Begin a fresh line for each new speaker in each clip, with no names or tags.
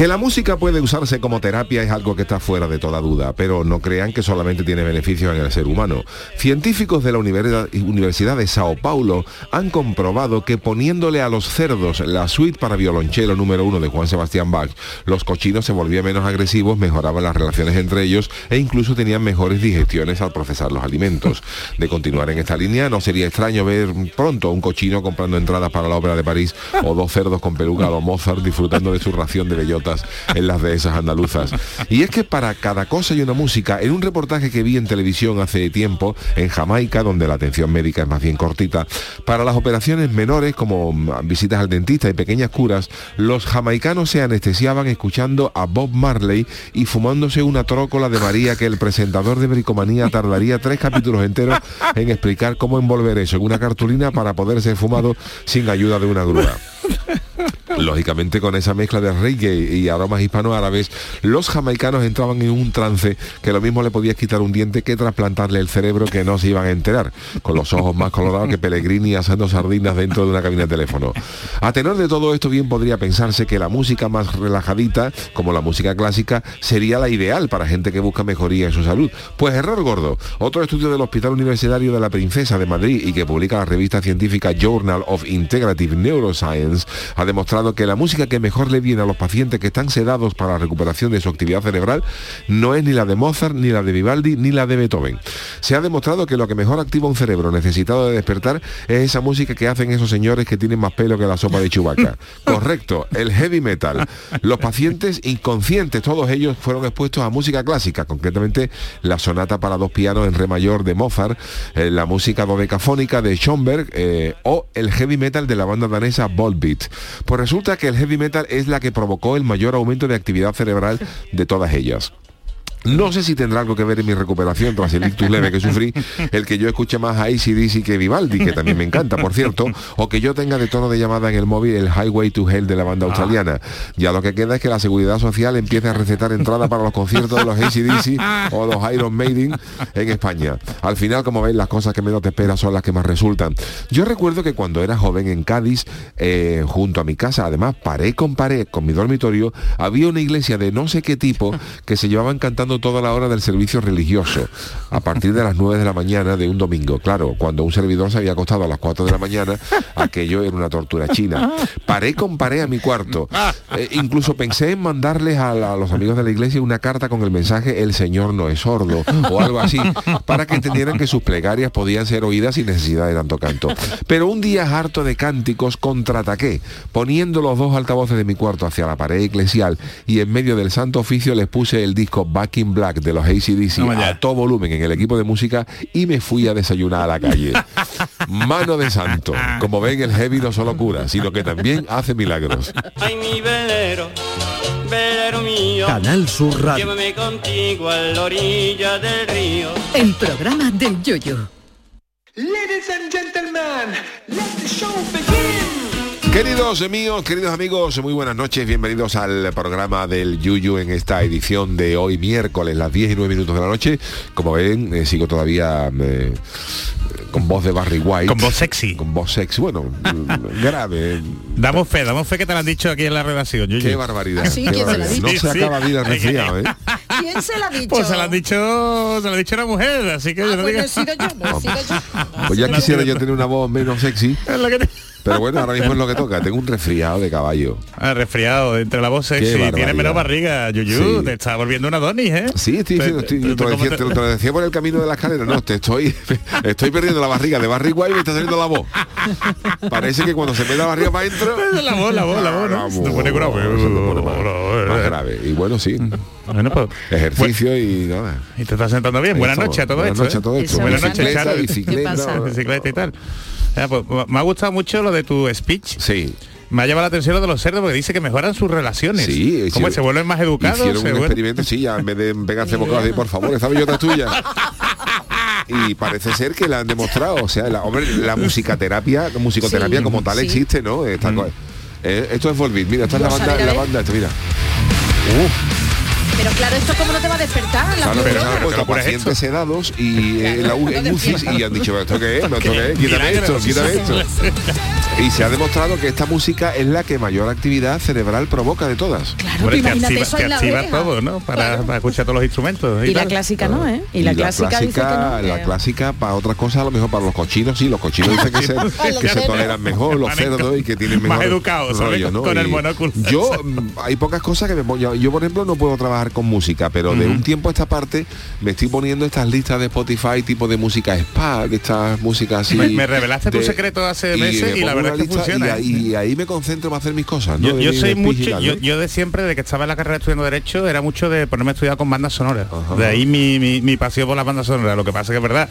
Que la música puede usarse como terapia es algo que está fuera de toda duda, pero no crean que solamente tiene beneficios en el ser humano. Científicos de la Universidad de Sao Paulo han comprobado que poniéndole a los cerdos la suite para violonchelo número uno de Juan Sebastián Bach, los cochinos se volvían menos agresivos, mejoraban las relaciones entre ellos e incluso tenían mejores digestiones al procesar los alimentos. De continuar en esta línea, no sería extraño ver pronto un cochino comprando entradas para la ópera de París o dos cerdos con peluca a lo Mozart disfrutando de su ración de en las dehesas andaluzas. Y es que para cada cosa hay una música. En un reportaje que vi en televisión hace tiempo, en Jamaica, donde la atención médica es más bien cortita, para las operaciones menores como visitas al dentista y pequeñas curas, los jamaicanos se anestesiaban escuchando a Bob Marley y fumándose una trócola de María que el presentador de Bricomanía tardaría tres capítulos enteros en explicar cómo envolver eso en una cartulina para poder ser fumado sin ayuda de una grúa. Lógicamente con esa mezcla de reggae y aromas hispano-árabes, los jamaicanos entraban en un trance que lo mismo le podía quitar un diente que trasplantarle el cerebro que no se iban a enterar, con los ojos más colorados que Pellegrini asando sardinas dentro de una cabina de teléfono. A tenor de todo esto bien podría pensarse que la música más relajadita, como la música clásica, sería la ideal para gente que busca mejoría en su salud. Pues error gordo. Otro estudio del Hospital Universitario de la Princesa de Madrid y que publica la revista científica Journal of Integrative Neuroscience demostrado que la música que mejor le viene a los pacientes que están sedados para la recuperación de su actividad cerebral no es ni la de Mozart, ni la de Vivaldi, ni la de Beethoven. Se ha demostrado que lo que mejor activa un cerebro necesitado de despertar es esa música que hacen esos señores que tienen más pelo que la sopa de chubaca. Correcto, el heavy metal. Los pacientes inconscientes, todos ellos fueron expuestos a música clásica, concretamente la sonata para dos pianos en re mayor de Mozart, eh, la música dodecafónica de Schoenberg eh, o el heavy metal de la banda danesa Volbeat. Pues resulta que el heavy metal es la que provocó el mayor aumento de actividad cerebral de todas ellas. No sé si tendrá algo que ver en mi recuperación tras el ictus leve que sufrí, el que yo escuche más a ACDC que Vivaldi, que también me encanta, por cierto, o que yo tenga de tono de llamada en el móvil el Highway to Hell de la banda australiana. Ya lo que queda es que la seguridad social empiece a recetar entrada para los conciertos de los ACDC o los Iron Maiden en España. Al final, como veis, las cosas que menos te esperas son las que más resultan. Yo recuerdo que cuando era joven en Cádiz, eh, junto a mi casa, además, paré con pared con mi dormitorio, había una iglesia de no sé qué tipo que se llevaban cantando toda la hora del servicio religioso, a partir de las 9 de la mañana de un domingo. Claro, cuando un servidor se había acostado a las 4 de la mañana, aquello era una tortura china. Paré con paré a mi cuarto. Eh, incluso pensé en mandarles a, los amigos de la iglesia una carta con el mensaje El Señor no es sordo o algo así, para que entendieran que sus plegarias podían ser oídas sin necesidad de tanto canto. Pero un día harto de cánticos contraataqué, poniendo los dos altavoces de mi cuarto hacia la pared eclesial y en medio del santo oficio les puse el disco Back Black de los ACDC
ya.
a todo volumen en el equipo de música y me fui a desayunar a la calle. Mano de santo. Como ven, el heavy no solo cura, sino que también hace milagros.
Ay, mi velero, velero mío.
Canal Sur Radio.
Llévame contigo a la orilla del río.
El programa del Yoyo.
Ladies and gentlemen, let the show begin.
Queridos míos, queridos amigos, muy buenas noches, bienvenidos al programa del Yuyu en esta edición de hoy miércoles, las 10 y 9 minutos de la noche. Como ven, eh, sigo todavía eh, con voz de Barry White.
Con voz sexy.
Con voz sexy, bueno, grave.
Damos fe, damos fe que te lo han dicho aquí en la redacción. Yuyu.
Qué barbaridad.
¿Ah, sí?
qué
¿Quién se lo ha
barbaridad. No se
Sí,
acaba el resfriado, ¿eh?
¿Quién se la ha dicho?
Pues se lo han dicho, se lo ha dicho una mujer, así que
Ah,
yo no
pues he sido yo, no he sido yo. No
Pues ya quisiera
yo.
tener una voz menos sexy.
Es lo que te-
Pero bueno, ahora mismo es lo que toca. Tengo un resfriado de caballo.
Ah, resfriado, entre la voz sexy, tienes menos barriga, Yuyu,
Sí.
te está volviendo una Donis, ¿eh?
Sí, estoy
Te-
diciendo, estoy,
te-
te, decía,
te-
te lo- decía por el camino de la escalera. No, te estoy, estoy perdiendo la barriga de barriga y me está saliendo la voz. Parece que cuando se mete la barriga para adentro.
La voz, la voz, la voz, ¿no? Se te
más, más grave. Y bueno, sí.
Bueno, pues,
Ejercicio y nada.
y te estás sentando bien. Buenas noches a todo
Buenas
esto.
noches a
¿eh?
todo esto.
Buenas noches,
Bicicleta, bicicleta.
Bicicleta y tal. Ah, pues, me ha gustado mucho lo de tu speech.
Sí.
Me ha llamado la atención lo de los cerdos porque dice que mejoran sus relaciones.
Sí,
¿Cómo
hicieron-
se vuelven más educados?
Hicieron un experimento, sí, ya en vez de pegarse bocados y por favor, esta bellota es tuya. Y parece ser que la han demostrado. O sea, la, hombre, la musicaterapia, la musicoterapia
Sí,
como tal
sí.
existe, ¿no? Esta co- eh, esto es Volbeat, mira, esta es la banda, la banda, esto, mira. Uh.
Pero claro, esto cómo no te va a despertar la
Claro, pero
pero
se han puesto pacientes sedados y eh, la en
No
UCIs y han dicho, ¿esto qué es? ¿Esto qué es? Quítame esto, quítame esto. Y se ha demostrado que esta música es la que mayor actividad cerebral provoca de todas.
Claro,
Hombre,
imagínate
activa,
eso
te
en la
activa todo, ¿no? Para,
Claro.
para escuchar todos los instrumentos.
Y la
tal.
clásica no, ¿eh? Y la clásica dice que no.
la
que-
clásica para otras cosas, a lo mejor para los cochinos, sí, los cochinos dicen que se, que se toleran mejor, los cerdos y que tienen
más
mejor
educados, ¿sabes?
rollo, ¿no?
Con el
Y
monóculo.
Yo, mm, hay pocas cosas que me yo, por ejemplo no puedo trabajar con música, pero de un tiempo a esta parte me estoy poniendo estas listas de Spotify tipo de música spa, que estas músicas así.
Me- me revelaste tu
de-
secreto hace meses
me
y la verdad es que funciona,
Y,
¿eh?
ahí- y ahí me concentro para hacer mis cosas, ¿no?
Yo,
De
yo soy mucho, yo, de siempre, de que estaba en la carrera estudiando Derecho, era mucho de ponerme a estudiar con bandas sonoras.
Ajá.
De ahí mi, mi, mi pasión por las bandas sonoras. Lo que pasa que es verdad,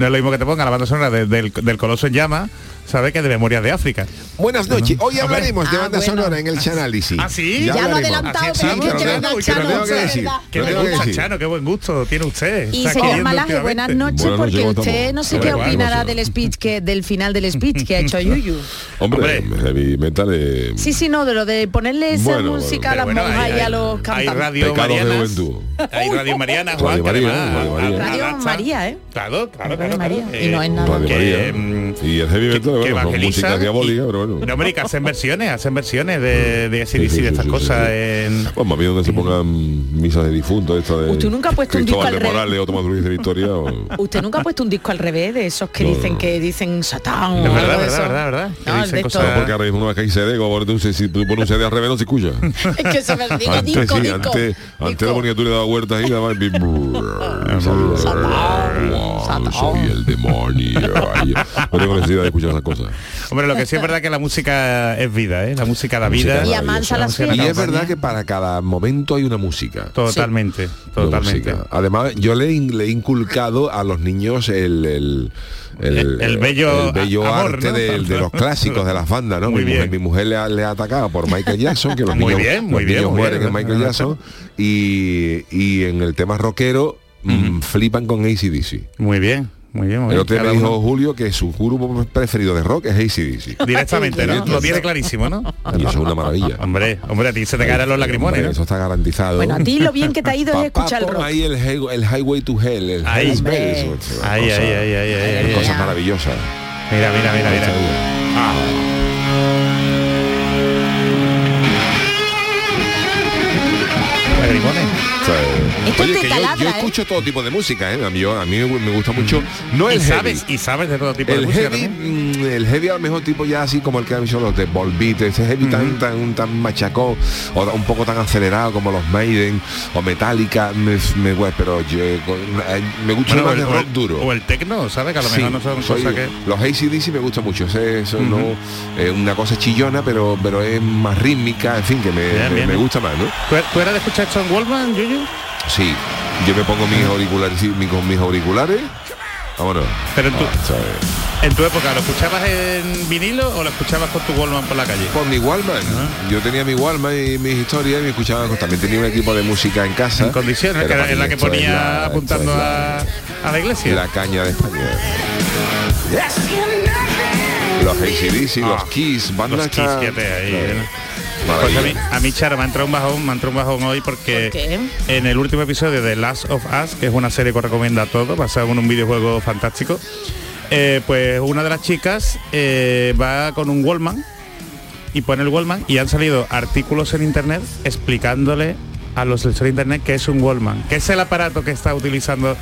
no es lo mismo que te ponga la banda sonora de- del, del Coloso en Llama, ¿sabes? Que de Memorias de África.
Buenas noches. Hoy hablaremos de
Ah,
banda
bueno.
sonora en el Chanálisis.
¿Ah, sí?
Ya lo ha
hablaremos.
adelantado,
Sí,
pero
sí,
que de Chano,
lo tengo
de
decir.
Qué
Lo
buen gusto. Chano, qué buen gusto tiene usted.
Y señor Malaje, buenas noches, porque
¿cómo
usted no sé qué opinará del speech que del final del speech que ha hecho Yuyu.
Hombre,
Hombre.
heavy metal
Sí, sí, no, de lo de ponerle esa música a las monjas
hay-
y a
hay-
los
Hay
cantantes.
Radio
Pecados de
Mariana. Hay Radio Mariana,
Radio
Juan,
Radio María.
Radio ¿eh?
Claro, claro,
Radio
claro.
María.
claro.
Y no es nada.
Radio
que,
María.
mm,
y el heavy metal, bueno, diabólica,
y-
pero bueno.
No, hombre, que hacen versiones, hacen versiones de, de
Sí,
ACDC,
sí,
de estas
sí,
cosas
sí.
en...
Bueno, a mí donde se pongan misas de difuntos, esto de
¿Usted nunca ha puesto un disco al revés?
Morales Luis de Victoria. o-
Usted nunca ha puesto un disco al revés de esos que
No,
dicen
no.
que dicen Satán
Es verdad, verdad, verdad, verdad. Que
No,
dicen cosas-
Porque ahora mismo CD, si tú pones un CD al revés no se escucha.
Es que se me digo
antes
disco,
sí,
disco.
antes, antes la ponía tú y le dabas vueltas y daba y
Satán,
Soy el demonio. Ay, No tengo necesidad de escuchar esas cosas.
Hombre, lo que sí es verdad que la música es vida, ¿eh? La música da vida.
Y amansa
La música
Y es verdad que para cada momento hay una música.
Totalmente, totalmente.
música. Además, yo le, he inculcado a los niños el, el,
El- el bello
el bello
amor,
arte de, los clásicos de las bandas, ¿no?
Muy
mi, mujer,
bien.
mi mujer le ha, le ha atacado por Michael Jackson, que los
Muy
niños,
bien, muy
los
bien,
niños
muy
mueren
bien.
en Michael Jackson. Y, y en el tema rockero mm, flipan con ACDC.
Muy bien, muy bien. Muy
El
bien.
otro día me dijo
uno-
Julio que su grupo preferido de rock es ACDC.
Directamente, ¿no? Lo tiene clarísimo, ¿no?
Y eso es una maravilla.
Hombre, hombre, a ti se te caen los lagrimones,
Hombre,
¿no?
Eso está garantizado.
Bueno, a ti lo bien que te ha ido es escuchar el rock.
ahí el, el Highway to Hell, el
Ahí.
Hell's. Bells,
Ahí,
cosa-
ahí, ahí, ahí, ahí, ahí,
Cosas
ahí.
maravillosas.
Mira, mira, mira, mira. Ah. Lagrimones.
Esto
oye,
te
que yo,
taladra,
yo
¿eh?
escucho todo tipo de música, ¿eh? A mí, yo- a mí me gusta mucho. No
Y
el
sabes,
heavy.
y sabes de todo tipo de
El
música
heavy, mm, el heavy a lo mejor tipo ya así como el que han dicho los de Volbeat, ese heavy tan, tan, tan machacón, o un poco tan acelerado como los Maiden o Metallica, me, me- bueno, pero yo eh, me gusta
Bueno,
más
el,
de
o
rock
el-
duro.
o el tecno, ¿sabes? Que a lo
Sí,
mejor no son
soy-
cosas que...
Los ACDC me gusta mucho, ese- eso no es una cosa chillona, pero pero es más rítmica, en fin, que me,
Bien,
me-
bien.
me gusta más, ¿no?
¿Tú, tú eras de escuchar John Wallman, Yuyu?
Sí, yo me pongo mis auriculares, sí, mi- con mis auriculares, vámonos.
Pero en tu,
Ah, ¿sabes?
en tu época, ¿lo escuchabas en vinilo o lo escuchabas con tu Wallman por la calle?
Por mi Walkman, yo tenía mi Walkman y mis historias y me escuchaba, también tenía un equipo de música en casa.
En condiciones, que
Pero
era en la que
esto es
ponía
la-
apuntando a, a la iglesia.
la, caña de España. Los ACDC, los
Ah,
Kiss, bandas
los Kiss,
esta-
fíjate ahí. ¿eh? Pues a mí,
Maravilla.
a mí, Charo, me ha entrado un bajón, me ha entrado un bajón hoy porque en el último episodio de Last of Us, que es una serie que os recomienda a todos, basado en un videojuego fantástico, eh, pues una de las chicas eh, va con un Wallman y pone el Wallman y han salido artículos en internet explicándole a los sensores de internet que es un Wallman, que es el aparato que está utilizando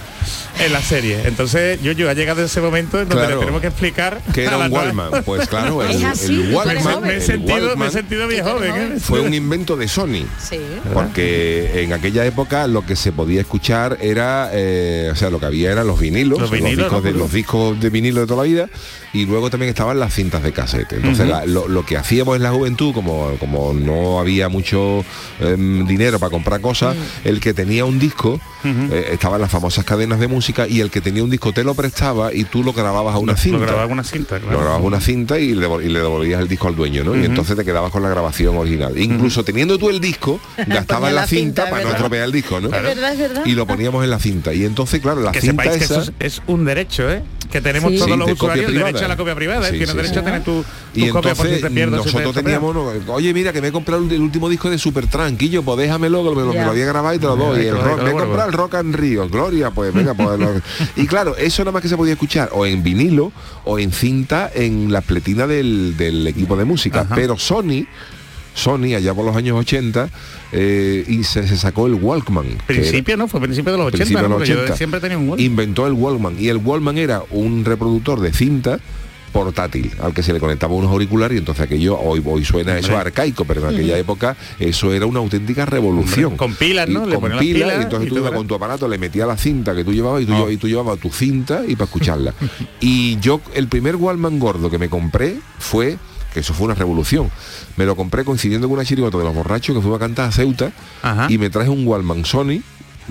en la serie. Entonces, yo, yo ha llegado ese momento en donde
Claro.
le tenemos que explicar
que era un
nueva-
Walkman. Pues claro, el,
Es así,
el
joven.
me, he
el
sentido, me he sentido bien joven. ¿eh?
fue un invento de Sony.
Sí.
Porque en aquella época lo que se podía escuchar era, eh, o sea, lo que había eran los vinilos,
Los
discos de, los discos de vinilo de toda la vida, y luego también estaban las cintas de casete. Entonces la- lo, lo que hacíamos en la juventud, como, como no había mucho em, dinero para comprar cosas, el que tenía un disco, eh, estaban las famosas cadenas de música, y el que tenía un disco te lo prestaba y tú lo grababas a una
Lo-
cinta.
Lo grababa una cinta, claro.
Lo grababas una cinta y le, y le devolvías el disco al dueño, ¿no? Y entonces te quedabas con la grabación original. Incluso teniendo tú el disco, gastabas la
la
cinta,
cinta,
para no estropear el disco, ¿no?
Es verdad, es verdad.
Y lo poníamos en la cinta. Y entonces, claro, la
que
cinta
sepáis que
esa...
eso es, es un derecho, ¿eh? Que tenemos
Sí.
todos
Sí,
los usuarios derecho a la copia privada, ¿eh?
Sí,
Tienes
sí,
derecho
sí.
a tener tu, tu
Y
copia por si
entonces
te pierdes. o si te
nosotros teníamos, no, oye mira que me he comprado el, último disco de Super Tranquillo, pues déjamelo, que me, lo- me lo había grabado y te lo doy. El
claro,
rock-
claro,
me he comprado el Rock and Rio, Gloria, pues venga, pues lo- Y claro, eso nada más que se podía escuchar o en vinilo o en cinta en la pletina del, del equipo de música.
Ajá.
Pero Sony, Sony allá por los años 80, eh, y se, se sacó el Walkman. era-
Principio, ¿no? Fue principio de los 80,
principio de
¿no?
los
Porque yo
80,
siempre tenía un Walkman.
inventó el Wallman y el Wallman era un reproductor de cinta portátil al que se le conectaba unos auriculares y entonces aquello hoy hoy suena eso arcaico pero en aquella época eso era una auténtica revolución
con pilas, ¿no?
Y
Le
con pilas,
pilas
y entonces
y
tú
todo
ibas con tu aparato le metías la cinta que tú llevabas y tú,
Oh.
llevabas, y tú llevabas tu cinta y para escucharla y yo el primer Wallman gordo que me compré fue que eso fue una revolución. Me lo compré coincidiendo con una chirigota de los borrachos que fuimos a cantar a Ceuta
Ajá.
y me traje un Wallman Sony.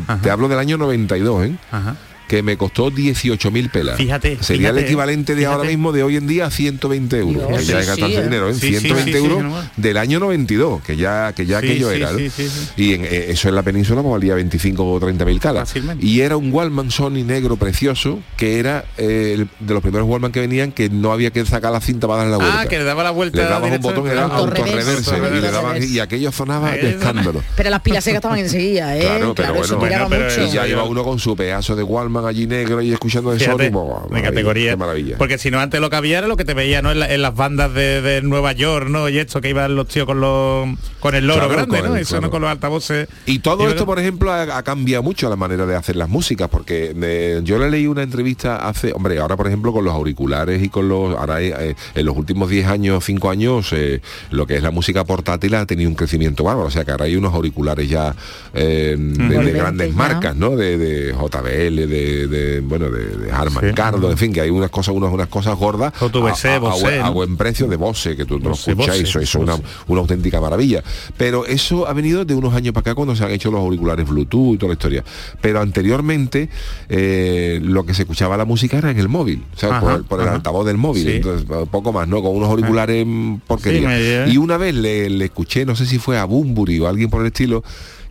Ajá.
Te hablo del año 92, ¿eh?
Ajá.
Que me costó 18.000 pelas.
Fíjate,
Sería
fíjate,
el equivalente de ahora mismo de hoy en día a 120 euros.
Dios,
que ya
sí,
es gastarse
sí, ¿eh?
dinero, ¿eh?
Sí, sí,
120
sí, sí,
euros del año 92, que ya que ya
Sí,
aquello
sí,
era. ¿no?
sí, sí, sí.
Y en, eh, eso en la península pues, valía 25 o 30 mil calas.
Fácilmente.
Y era un Wallman Sony negro precioso, que era eh, el- de los primeros Wallman que venían, que no había que sacar la cinta para darle la vuelta.
Ah, que le daba la vuelta.
le dabas un botón y era
Autorreverse.
y, le daban- y aquello sonaba de escándalo.
Pero las pilas se gastaban enseguida, ¿eh?
Claro, pero bueno. Y ya iba uno con su pedazo de Wallman allí negro y escuchando
Fíjate,
pues,
de categoría.
Qué maravilla.
Porque si no antes lo que había era lo que te veía ¿no? en, la- en las bandas de, de Nueva York, ¿no? Y esto que iban los tíos con los con el loro
Claro,
grande, ¿no?
el-
Eso
claro.
no con los altavoces.
Y todo
Y
esto, por ejemplo, ha, ha cambiado mucho la manera de hacer las músicas, porque eh, yo le leí una entrevista hace, hombre, ahora por ejemplo con los auriculares y con los, ahora eh, en los últimos 10 años, 5 años, eh, lo que es la música portátil ha tenido un crecimiento bárbaro, o sea que ahora hay unos auriculares ya eh, de- grandes
ya.
marcas, ¿no? De, de JBL, de, de, bueno, de, de Harman
Sí.
Kardon, en fin, que hay unas cosas, unas, unas cosas gordas a, a- a buen- a buen precio de Bose, que tú no escuchas, eso, es una, una auténtica maravilla. Pero eso ha venido de unos años para acá cuando se han hecho los auriculares Bluetooth y toda la historia. Pero anteriormente eh, lo que se escuchaba la música era en el móvil, sea,
Ajá,
por, el- por el
ajá.
altavoz del móvil.
Sí.
Entonces, poco más, ¿no? Con unos auriculares mm, porquería.
Sí,
y una vez le, le escuché, no sé si fue a Bumburi o alguien por el estilo,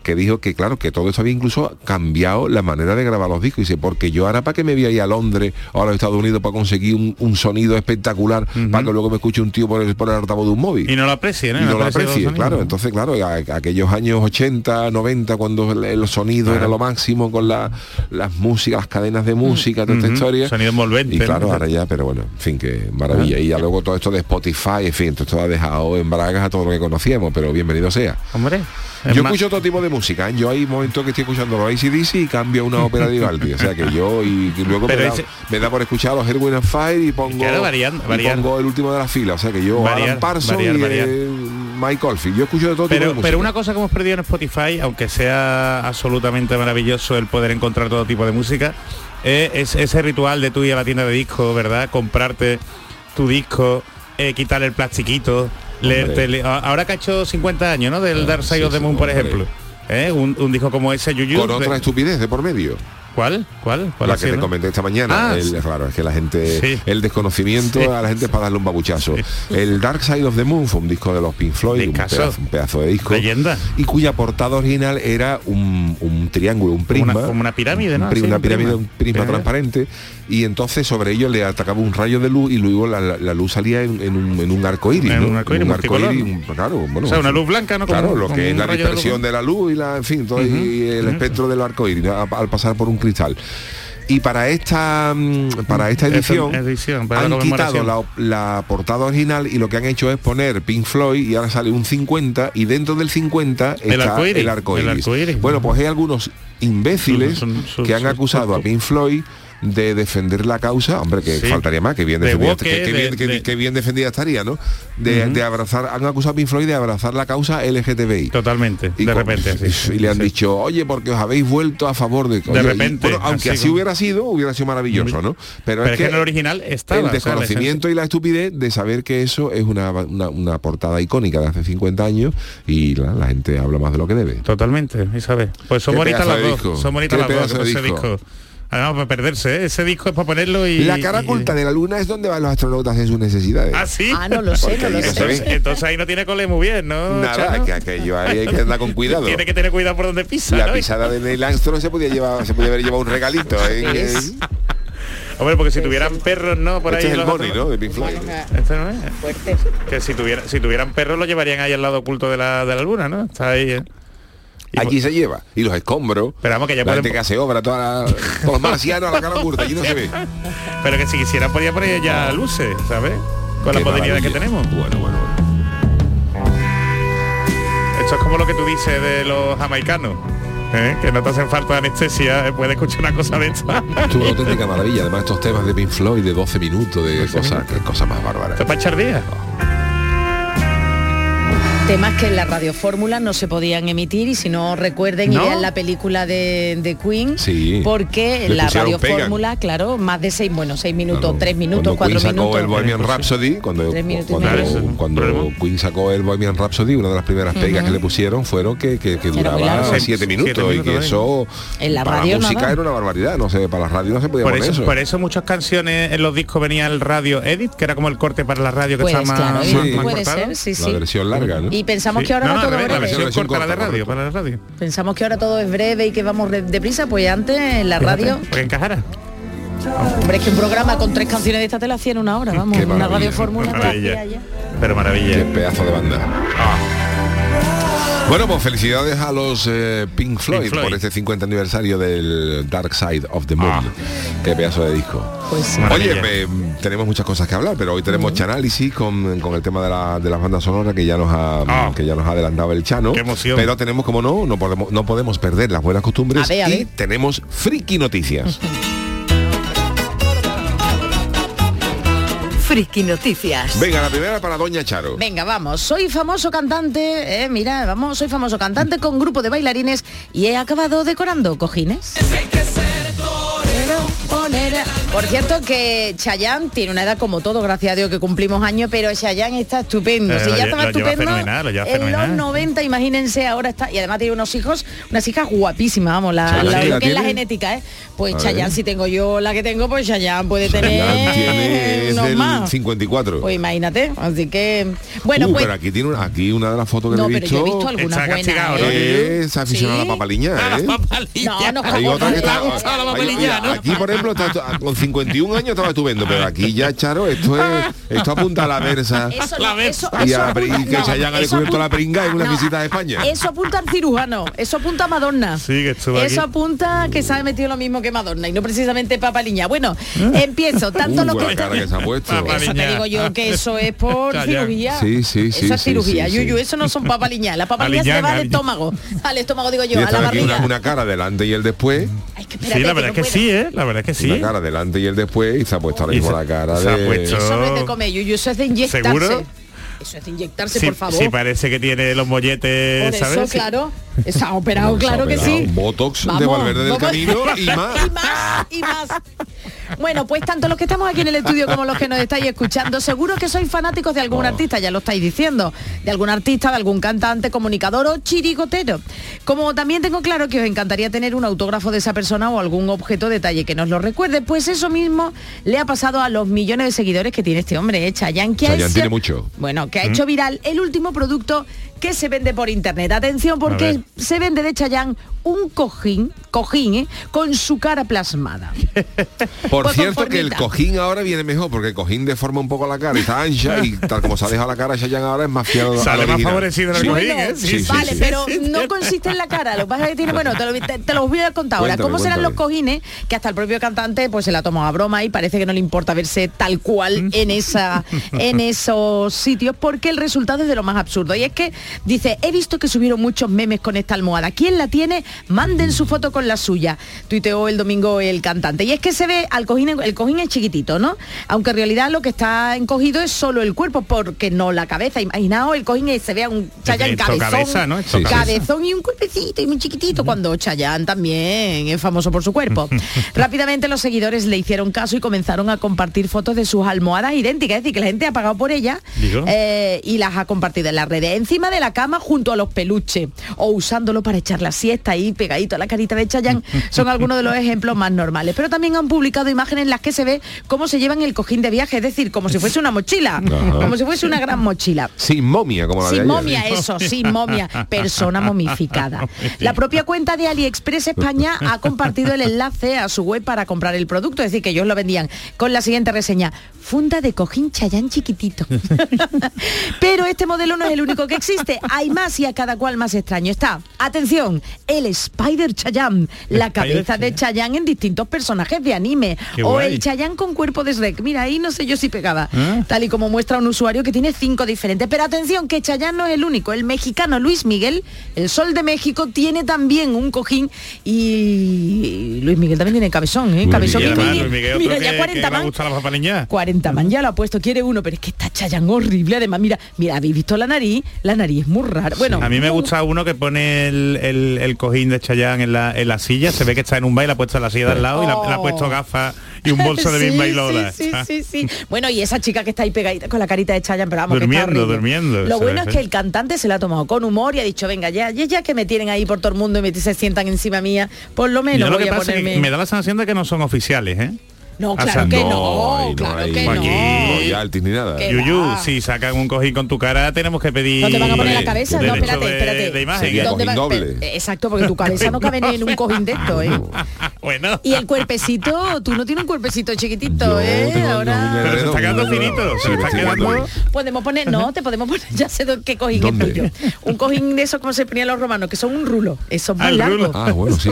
que dijo que claro, que todo esto había incluso cambiado la manera de grabar los discos. Y dice, porque yo ahora para que me voy ahí a Londres o a los Estados Unidos para conseguir un, un sonido espectacular para que luego me escuche un tío por el, por el altavoz de un móvil
Y no lo aprecie, ¿no?
y no lo
aprecia los
aprecie,
sonidos.
claro. Entonces, claro, a- aquellos años 80, 90, cuando el, el sonido
Claro.
era lo máximo con la- las músicas, las cadenas de música, toda esta historia.
Sonido envolvente,
Y claro,
¿no?
ahora ya, pero bueno, en fin, que maravilla. Y ya luego todo esto de Spotify, en fin, todo esto ha dejado en bragas a todo lo que conocíamos, pero bienvenido sea.
Hombre.
Yo escucho todo tipo de música. ¿Eh? Yo hay momentos que estoy escuchando los ACDC y cambio una ópera de Vivaldi. O sea que yo y, y luego me
Pero
da,
ese-
me da por escuchar los Erwin and Fire y pongo,
Claro, variando,
y
variando.
pongo el último de la fila. O sea que yo
Variar,
Alan Parsons
variar,
y
variar.
eh, Mike Oldfield. Yo escucho de todo tipo de
Pero,
música.
pero una cosa que hemos perdido en Spotify, aunque sea absolutamente maravilloso el poder encontrar todo tipo de música, eh, es ese ritual de tú ir a la tienda de discos, ¿verdad? Comprarte tu disco, eh, quitarle el plastiquito, leerte... le- ahora que ha hecho 50 años, ¿no? Del Dark Side
sí,
of the
sí,
Moon, por
hombre.
ejemplo. ¿Eh? Un, un disco como ese, Yuyu.
con otra
de-
estupidez de por medio.
¿Cuál? ¿Cuál? ¿Cuál
La que
sido,
te comenté esta mañana.
Ah,
El-
sí.
claro, es que la gente,
Sí.
el desconocimiento
Sí.
a la gente es para darle un babuchazo. El Dark Side of the Moon fue un disco de los Pink Floyd, un pedazo, un pedazo de disco.
Leyenda.
Y cuya portada original era un, un triángulo, un prisma.
una- como una pirámide, ¿no?
Un una
un
pirámide, un prisma
Pirámide.
transparente. Y entonces sobre ello le atacaba un rayo de luz y luego la, la- la luz salía en, en un, en un arco iris.
En
¿no?
un arco iris multicolor.
un- claro, bueno,
O sea, una luz blanca, ¿no? Como-
Claro, lo que es
un
la
de
dispersión de la luz y la, en fin, todo y el espectro del arco iris al pasar por un cristal. Y para esta mm, para esta
Esta
edición,
edición, para la
han quitado la, la portada original y lo que han hecho es poner Pink Floyd y ahora sale un 50 y dentro del 50
El
está
arcoíris,
el arco
el
iris.
arcoíris.
Bueno, pues hay algunos imbéciles
Son- son-
que han acusado a Pink Floyd de defender la causa, hombre, que
Sí.
faltaría más, que bien
De
defendida, que, que
de-
bien, que-
de-
que bien defendida estaría, ¿no? De, de abrazar, han acusado a Pink Floyd de abrazar la causa LGTBI.
Totalmente,
Y
de
con-
repente. sí,
y le han
sí.
dicho, oye, porque os habéis vuelto a favor de... Oye, y,
repente,
bueno, aunque
así
hubiera sido, hubiera sido maravilloso, ¿no? Pero,
Pero es que en el original estaba,
el
o sea, la
desconocimiento y la estupidez de saber que eso es una, una, una portada icónica de hace 50 años y la, la gente habla más de lo que debe.
Totalmente, Isabel. Pues son bonitas las
de
dos.
disco.
Son bonitas las dos. Además, para perderse, ¿eh? ese disco es para ponerlo y...
La cara
y-
oculta de la luna es donde van los astronautas en sus necesidades.
Ah, sí.
Ah, no lo sé,
Porque
no lo sé.
Entonces, ahí no tiene cole muy bien, ¿no?
Nada,
Chano?
que aquello ahí hay que andar con cuidado.
Tiene que tener cuidado por donde pisa,
La
¿no?
pisada de Neil Armstrong se podía llevar, se podía haber llevado un regalito. ¿eh? Que-
Hombre, porque si tuvieran perros, ¿no? Por
este
ahí
es el
los
money,
otros-
¿no? De Pink Floyd.
Este no es.
Fuerte.
Que si, tuviera, si tuvieran perros lo llevarían ahí al lado oculto de la, de la luna, ¿no? Está ahí. ¿eh?
Allí se lleva. Y los escombros.
Pero vamos, que ya
la
pueden-
gente que hace obra, toda la- todos los marcianos a la cara oculta, allí no se ve.
Pero que si quisieran podría poner ya luces, ¿sabes? Con la modernidad que tenemos.
Bueno, bueno, bueno.
Esto es como lo que tú dices de los jamaicanos. ¿eh? Que no te hacen falta anestesia, ¿eh? puedes escuchar una cosa de esta.
Es una auténtica maravilla. Además, estos temas de Pink Floyd de 12 minutos, de cosas, cosa más bárbara.
Esto es para echar días.
Temas que en la radio fórmula no se podían emitir y si no recuerden
¿No?
vean la película de, de Queen
Sí.
porque en la radio fórmula claro más de seis bueno seis minutos
Claro.
tres minutos
Cuando
cuatro
Queen sacó
minutos
el Bohemian Rhapsody, cuando, cuando. Queen sacó el Bohemian Rhapsody, una de las primeras pegas que le pusieron fueron que, que, duraba siete
Siete
minutos y que eso
En la
para
radio
la música
nada.
era una barbaridad, no sé, para la radio no se podía
Por
poner
eso,
eso.
por eso muchas canciones en los discos venía el radio edit, que era como el corte para la radio que
pues
está más,
claro
más-
y
Sí.
más
puede
cortado.
ser sí
la versión larga, ¿no?
Y pensamos
Sí.
que ahora
No, no,
todo
revés, la
breve
versión
Versión
corta, la de
corta,
radio,
correcto.
para la radio.
pensamos que ahora todo es breve y que vamos deprisa pues antes en la radio
Porque encajara.
hombre es que un programa con tres canciones de esta te la hacía en una hora vamos
Qué
una radio fórmula te la
Maravilla.
hacía ya.
Pero
Qué
maravilla.
pedazo de banda. Bueno, pues felicidades a los eh, Pink, Floyd
Pink Floyd.
por este 50 aniversario del Dark Side of the Moon.
Ah.
Qué pedazo de disco.
pues.
Oye, eh, tenemos muchas cosas que hablar, pero hoy tenemos chanálisis con, con el tema de, la, de las bandas sonoras que ya nos ha
Ah.
que ya nos ha adelantado el Chano.
Qué emoción.
Pero tenemos como no, no podemos, no podemos perder las buenas costumbres
A ver, a
y tenemos friki noticias.
Friki Noticias.
Venga, la primera para Doña Charo.
Venga, vamos. Soy famoso cantante, eh, mira, vamos, soy famoso cantante con grupo de bailarines y he acabado decorando cojines. Por cierto que Chayanne tiene una edad como todo, gracias a Dios que cumplimos años, pero Chayanne está estupendo.
Eh,
si ya estaba estupendo
fenomenal,
en los
fenomenal.
90, imagínense, ahora está. Y además tiene unos hijos, unas hijas guapísimas, vamos, la, la-
¿qué
lo
edad
que es la genética, ¿eh? Pues
A
Chayanne,
ver.
si tengo yo la que tengo, pues Chayanne puede
Chayanne
tener
tiene es
unos
del
más.
54.
Pues imagínate, así que bueno,
Uh,
pues
pero aquí tiene una, aquí una de las fotos que
no,
le he
pero yo he
visto.
visto algunas
Está
buenas.
castigado, ¿no?
¿eh?
es aficionada
Sí.
a la papaliña,
A
¿eh?
la papalilla.
No, no,
Hay otra que está,
la ¿no?
aquí por ejemplo está- con 51 años estaba estupendo, pero aquí ya Charo, esto es esto apunta a la versa
Eso,
La
eso,
y,
eso
que
no,
Chayanne ha
eso
descubierto la pringa en una
no,
visita a España.
Eso apunta al cirujano, eso apunta a Madonna.
Sí, que estuvo
Eso
aquí.
apunta que se ha metido lo mismo que Madonna y no precisamente papaliña. Bueno, empiezo. Tanto
Uh,
lo que
cara que se ha puesto.
Papaliña.
eso te digo yo que eso es por cirugía.
Sí, sí, sí,
Eso es
sí,
cirugía.
sí,
Yuyu,
sí.
eso no son papaliñas. La papaliña se va al estómago. Al estómago digo yo,
Y
a la
una,
barriga.
una cara delante y el después,
Ay, que
Sí,
espérate,
la verdad
que
es que
no
sí, ¿eh? La verdad es que sí.
una cara delante y el después y se ha puesto ahora mismo
se-
la cara
se ha
de
puesto-
Eso no es de comer, Yuyu, eso es de inyectarse.
¿Seguro?
Eso es de inyectarse,
Sí,
por favor.
sí, parece que tiene los molletes,
Por eso,
¿sabes? Sí.
claro. Está operado,
Se ha
claro que
operado.
sí.
Botox de
Vamos,
Valverde del. Camino y más.
y más, y más. Bueno, pues tanto los que estamos aquí en el estudio como los que nos estáis escuchando, seguro que sois fanáticos de algún
Oh.
artista, ya lo estáis diciendo, de algún artista, de algún cantante, comunicador o chirigotero. Como también tengo claro que os encantaría tener un autógrafo de esa persona o algún objeto detalle que nos lo recuerde, pues eso mismo le ha pasado a los millones de seguidores que tiene este hombre, ¿eh? Chayanne, que ha
Chayanne
hecho-
tiene mucho.
Bueno, que ha hecho viral el último producto que se vende por internet. Atención porque se vende de Chayán un cojín, cojín, ¿eh? con su cara plasmada.
Por
Pues
cierto que el cojín ahora viene mejor, porque el cojín deforma un poco la cara, y está ancha y tal como se ha dejado la cara Chayanne ahora es más fiel a
Sale más favorecido el
Sí.
cojín, ¿eh? Sí, sí,
vale,
sí.
pero no consiste en la cara. Lo que pasa es que tiene, bueno, te lo, te- te lo voy a contar ahora.
Cuéntame,
¿Cómo serán los cojines? Que hasta el propio cantante pues se la tomó a broma y parece que no le importa verse tal cual en esa en esos sitios porque el resultado es de lo más absurdo. Y es que dice, he visto que subieron muchos memes con esta almohada. ¿Quién la tiene? Manden su foto con la suya. Tuiteó el domingo el cantante. Y es que se ve al cojín, el cojín es chiquitito, ¿no? Aunque en realidad lo que está encogido es solo el cuerpo, porque no la cabeza. Imaginaos el cojín y se vea un Chayanne
Esto
cabezón,
cabeza, ¿no?
Cabezón y un cuerpecito y muy chiquitito, cuando Chayanne también es famoso por su cuerpo. Rápidamente los seguidores le hicieron caso y comenzaron a compartir fotos de sus almohadas idénticas, es decir, que la gente ha pagado por ellas eh, y las ha compartido en las redes, encima de la cama junto a los peluches o usándolo para echar la siesta ahí pegadito a la carita de Chayanne, son algunos de los ejemplos más normales. Pero también han publicado imágenes en las que se ve cómo se llevan el cojín de viaje, es decir, como si fuese una mochila, como si fuese una gran mochila.
Sin momia, como la de
Sin
ayer.
momia, eso, sin momia, persona momificada. La propia cuenta de AliExpress España ha compartido el enlace a su web para comprar el producto, es decir, que ellos lo vendían con la siguiente reseña, funda de cojín chayán chiquitito. Pero este modelo no es el único que existe, hay más y a cada cual más extraño. Está, atención, el Spider Chayán, la cabeza de Chayán en distintos personajes de anime,
Qué
o
guay.
el Chayán con cuerpo de Shrek. Mira, ahí no sé yo si pegaba,
Ah.
tal y como muestra un usuario que tiene cinco diferentes. Pero atención, que Chayán no es el único. El mexicano Luis Miguel, el Sol de México, tiene también un cojín y Luis Miguel también tiene cabezón, ¿eh? Cabezón
Y además, Luis Miguel,
Mira, ya
que-
40
que le
man.
gusta la papaliña.
40 man ya lo ha puesto, quiere uno, pero es que está Chayán horrible. Además, mira, mira, ¿habéis visto la nariz? La nariz es muy rara. Bueno,
A mí me gusta uno que pone el, el- el cojín de Chayanne en la, en la silla, se ve que está en un baile, ha puesto la silla de al lado y la- ha puesto gafas y un bolso de Bimba y Lola.
Sí, sí, sí, sí. Bueno, y esa chica que está ahí pegadita con la carita de Chayanne, pero vamos, que está
Durmiendo,
horrible.
durmiendo,
Lo bueno es que el cantante se la ha tomado con humor y ha dicho, venga, ya, ya, ya que me tienen ahí por todo el mundo y me se sientan encima mía, por lo
Y
menos
lo
voy
que
a ponerme...
que me da la sensación de que no son oficiales, ¿eh?
No,
O sea,
claro que
no,
no,
no
claro
hay-
que no.
Ni nada.
Yuyu,
va.
si sacan un cojín con tu cara, tenemos que pedir...
¿Dónde van a poner la cabeza? No, espérate,
de-
espérate.
de imagen,
Sería
¿eh?
¿Dónde
cojín
va-
doble.
pe- Exacto, porque tu cabeza no cabe en un cojín de esto, ¿eh?
bueno.
Y el cuerpecito, tú no tienes un cuerpecito chiquitito,
Yo
¿eh?
tengo-
Ahora...
yo
Pero se está quedando finito, se está quedando...
Podemos poner, no, te podemos poner, ya sé qué cojín es tuyo. Un cojín de esos como se ponían los romanos, que son un rulo. Eso es
Ah,
muy
el
largo.
rulo.
Ah, bueno, sí,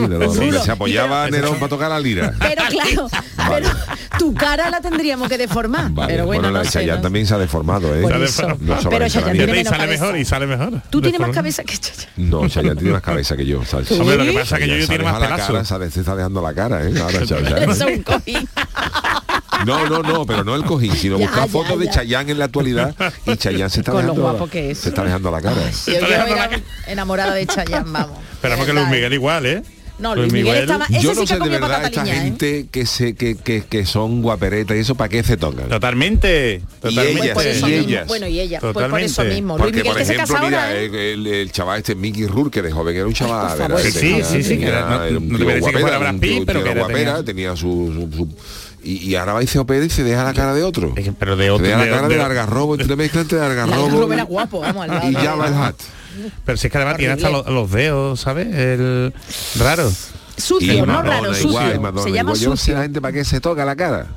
se apoyaba Nerón para tocar la lira.
Pero claro, pero tu cara la tendríamos que deformar.
Vale,
pero bueno,
la
no
de
sé, no-
también se ha deformado, ¿eh?
Por
Sale-
eso.
No
pero
la
Chayanne tiene
y
menos
sale
cabeza.
mejor, y sale mejor.
Tú tienes más cabeza que Chayanne.
No, Chayanne tiene más cabeza que yo. sea,
Hombre, lo que
¿Sí?
pasa es que yo, yo tiene más
la
pelazo.
cara, se está dejando la cara, ¿eh? Ahora, Chayanne.
Eso es un cojín.
No, no, no, pero no el cojín, sino
Ya,
buscar
ya,
fotos de
ya.
Chayanne en la actualidad y Chayanne se está
Con lo
dejando
guapo
la-
que es.
Se está dejando la cara. ¿eh?
Sí, yo era enamorada de Chayanne, vamos.
Esperamos que
De
Luis
verdad,
Miguel
¿eh?
igual, ¿eh?
No, Luis Miguel estaba- Ese
Yo
sí
no
que
sé de verdad esta
liña, ¿eh?
gente que se que, que, que son guaperetas y eso para qué se tocan.
Totalmente. Totalmente.
ellas,
Por eso
y
mismo.
ellas.
Bueno, y ella, pues por eso mismo. Luis
Porque,
Miguel
por
que se
ejemplo,
casa
mira,
ahora, ¿eh?
el, el- el chaval este Mickey Rourke, que de joven era un chaval,
sí,
tenía-
sí, sí,
tenía-
no- te que fuera Brad Pitt, pero que era-
guapera,
tenía-
su, y, y ahora va y se opera y se deja la cara de otro.
Pero de
Se
otro.
deja la
de-
cara de
de-
largarrobo, entre mezcla entre
La
largarrobo
Rubén era guapo, vamos al lado.
y ya va el hat.
Pero si es que además tiene hasta los, los dedos, ¿sabes? El raro.
Sucio, no raro, sucio.
Madonna
se llama
igual. Yo no sé
sucio.
la gente para qué se toca la cara.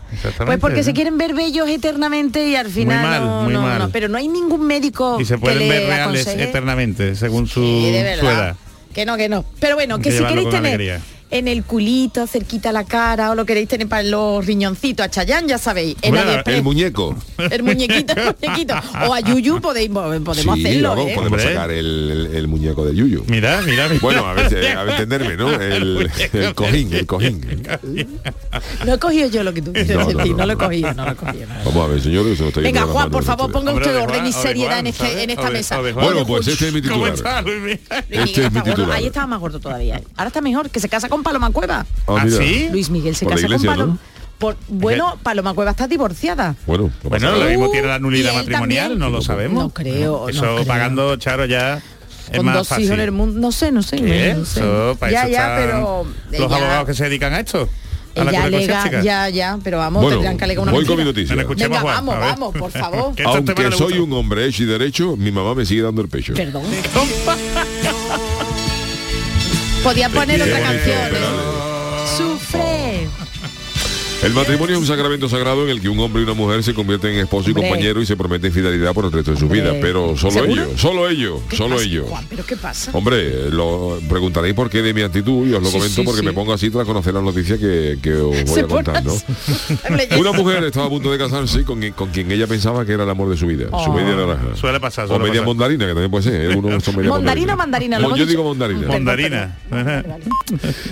Pues porque se quieren ver bellos eternamente y al final
mal,
no,
muy
no,
mal.
no. Pero no hay ningún médico
Y se
que
pueden
le
ver reales
aconseje.
eternamente, según su,
Sí, de
su
verdad.
edad.
Que no, que no. Pero bueno, que
que
si queréis tener
alegría.
En el culito, cerquita la cara, o lo queréis tener para los riñoncitos a Chayán, ya sabéis. En
Bueno,
AliExpress,
El muñeco.
el muñequito, el muñequito. O a Yuyu podéis, podemos
sí,
hacerlo,
vamos,
¿eh?
podemos sacar el, el- el muñeco de Yuyu.
Mira, mira, mira.
Bueno, a ver, a ver, entenderme, ¿no? El, el cojín, el cojín.
No he cogido yo lo que tú quieres
No, no,
decir, no,
no,
lo he cogido, no lo he cogido.
Vamos a ver, señor, que se lo estoy
Venga, Juan, por favor, ponga usted orden y seriedad
Juan,
en, este, en esta mesa.
Bueno, pues este es mi Este es mi titular.
Ahí estaba más gordo todavía. ¿eh? Ahora está mejor, que se casa con Paloma Cueva.
Ah,
¿Ah, sí?
Luis Miguel se casa
iglesia,
con Paloma.
¿no?
Por, bueno, Paloma Cueva está divorciada.
Bueno,
Bueno, lo mismo tiene la nulidad matrimonial,
también.
no lo sabemos.
No creo, no
Eso
creo.
pagando, Charo, ya es
con
más
dos
fácil.
hijos en el mundo. No sé, no sé.
¿Qué?
no sé.
Eso, para
ya,
eso
ya, pero
los
ella-
abogados que se dedican a esto. a
Ella alega, ya, ya, pero vamos,
Bueno,
tendrán que alegar una
voy con mi noticia.
Venga, Juan,
vamos, vamos, por favor.
Aunque soy un hombre hecho y derecho, mi mamá me sigue dando el pecho.
Perdón. Podía poner otra canción. ¿Eh?
El matrimonio es un sacramento sagrado en el que un hombre y una mujer se convierten en esposo y
Hombre.
compañero y se prometen fidelidad por el resto de su
Hombre.
vida. Pero solo
¿Seguro?
ellos, solo ellos,
¿Qué
solo
pasa,
ellos.
Juan? ¿Pero qué pasa?
Hombre, lo preguntaréis por qué de mi actitud y os lo
Sí,
comento
sí,
porque
sí.
me pongo así tras conocer la noticia que, que os voy
Se
a contar, ¿no? Una mujer estaba a punto de casarse con, quien- con quien ella pensaba que era el amor de su vida, su
Oh.
media naranja.
Suele pasar,
O
suele
media
pasar.
mandarina, que también puede ser. Son media
Mandarina o mandarina,
yo digo mandarina.
Mandarina.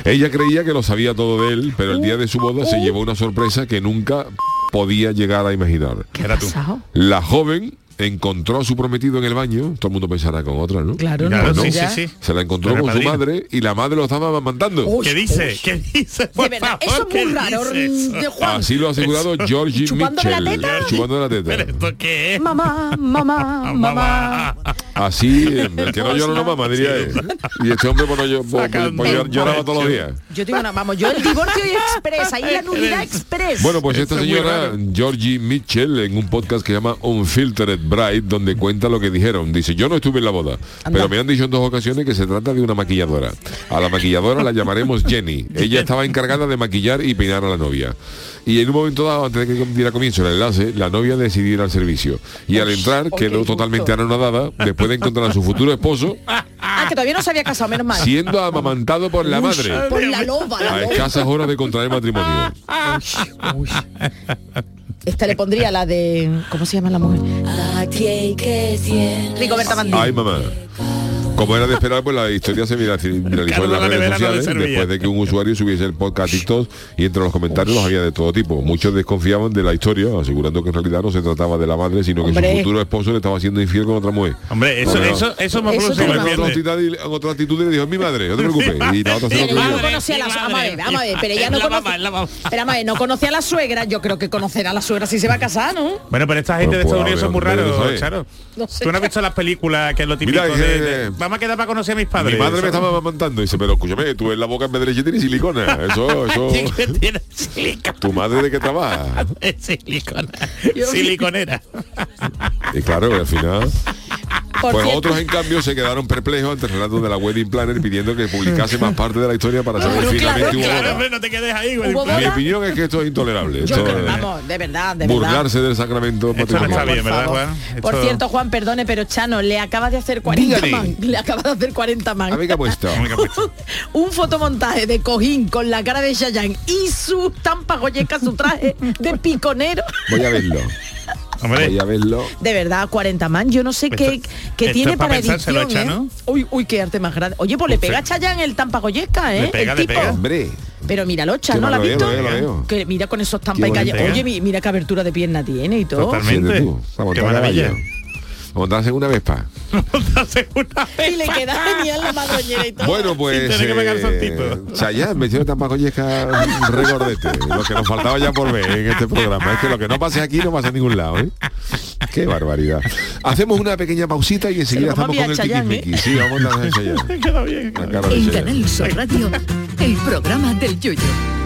Ella creía que lo sabía todo de él, pero el día de su boda se llevó una sorpresa que nunca podía llegar a imaginar.
¿Qué
Era tú.
La joven encontró a su prometido en el baño, todo el mundo pensará con otra, ¿no?
Claro,
Claro,
no,
sí, sí, sí.
Se la encontró
Con
su madre y la madre lo estaba amamantando.
Uy,
¿Qué dice?
uy.
¿Qué dice?
De verdad,
favor,
eso es
¿qué
muy raro, de
eso?
Juan.
Así lo ha asegurado Georgie
¿Chupando de la
Mitchell.
teta?
Chupando de la
¿Pero
teta.
esto qué es?
Mamá, mamá, mamá.
Así, el que no llora no mama, diría él. Y este hombre, bueno, yo, pues, pues,
el
lloraba todos los días.
Yo digo una, vamos, yo el divorcio y express, ahí la nulidad express.
Bueno, pues esta
Eso
señora. Georgie Mitchell, en un podcast que se llama Unfiltered Bride, donde cuenta lo que dijeron. Dice, yo no estuve en la boda,
Anda.
pero me han dicho en dos ocasiones que se trata de una maquilladora. A la maquilladora la llamaremos Jenny. Ella estaba encargada de maquillar y peinar a la novia. Y en un momento dado, antes de que diera comienzo el enlace, la novia decidió ir al servicio. Y al entrar,
oh,
quedó totalmente anonadada, después de encontrar a su futuro esposo
ah, que todavía no se había casado, menos mal.
siendo amamantado por la madre.
Por la loba, la
A
loba.
escasas horas de contraer matrimonio.
Uy. Esta le pondría la de. ¿Cómo se llama la mujer? Rigoberta Bandini.
Ay, mamá. Como era de esperar, pues la historia se vira- viralizó en las
la
redes
no
sociales después de que un usuario subiese el podcast TikTok y entre los comentarios los había de todo tipo. Muchos desconfiaban de la historia, asegurando que en realidad no se trataba de la madre, sino que su futuro esposo le estaba siendo infiel con otra mujer.
Hombre, eso,
Bueno.
eso, eso
En otra, actitud, en otra actitud le dijo, es mi madre, no te preocupes. Y la otra se lo
Pero ella no
creyó.
conocía a la suegra. Vamos a ver,
madre.
vamos a ver, pero ella no conocía a la suegra, yo creo que conocerá a la suegra si se va a casar, ¿no?
Bueno, pero esta gente de Estados
pues,
Unidos son muy raros. Charo. ¿Tú no has visto las películas que es lo típico de- Vamos a quedar para conocer a mis padres.
Mi madre me estaba amamantando y dice, pero escúchame, tú en la boca en vez de leche tienes silicona. Eso, eso.
Silicona.
¿Tu madre de qué trabaja?
Silicona. Siliconera.
Y claro, al final...
Por
Pues
cierto-
otros en cambio se quedaron perplejos ante el relato de la wedding planner pidiendo que publicase más parte de la historia para saber
Claro,
finalmente
claro,
hubo
Claro,
boda.
hombre, no te quedes ahí.
Hubo
Mi
boda.
opinión es que esto es intolerable.
Yo
Esto
creo,
es
vamos, de verdad, de verdad.
burlarse del sacramento
Esto no está
matrimonial.
bien, ¿verdad,
favor.
Juan?
Por
Esto-
cierto, Juan, perdone, pero Chano le acaba de hacer 40
Dígame.
man. Le acaba de hacer 40 man.
A ver qué ha puesto.
Pues.
un fotomontaje de Cojín con la cara de Chayanne y su tampa goyeca, su traje de piconero.
Voy a verlo.
Hombre,
Voy a verlo.
De verdad, 40 man. Yo no sé
Esto-
qué, qué
esto
tiene para
pensárselo,
edición, ¿eh?
Chano.
Uy, uy, qué arte más grande. Oye, pues le pega a Chayanne el tampa goyeca, ¿eh?
Le pega,
el
le
tipo.
pega.
Hombre.
Pero míralo, Chano,
Que
¿la
lo
has visto?
lo veo, lo veo.
Que mira con esos tampas y calle.
bonito.
Oye, mi- mira qué abertura de pierna tiene y todo.
Totalmente. Qué maravilla.
Montarse en una vespa.
Montarse una vez.
Y le queda genial la madroñera y todo.
Bueno, pues.
Sin tener que pegar
eh,
saltito.
Chayanne metió tampa colleja regordete. Lo que nos faltaba ya por ver en este programa. Es que lo que no pase aquí no pasa en ningún lado, ¿eh? Qué barbaridad. Hacemos una pequeña pausita y enseguida estamos con el tiquismiqui. Sí, vamos a Chayanne.
Queda bien.
En. Canal Sur Radio, el programa del Yoyo.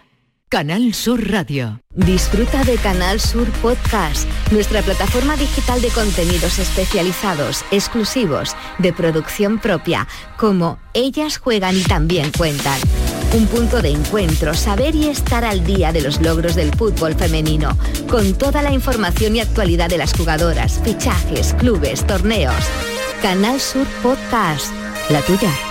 Canal Sur Radio.
Disfruta de Canal Sur Podcast, nuestra plataforma digital de contenidos especializados, exclusivos, de producción propia, como Ellas juegan y también cuentan. Un punto de encuentro, saber y estar al día de los logros del fútbol femenino, con toda la información y actualidad de las jugadoras, fichajes, clubes, torneos. Canal Sur Podcast, la tuya.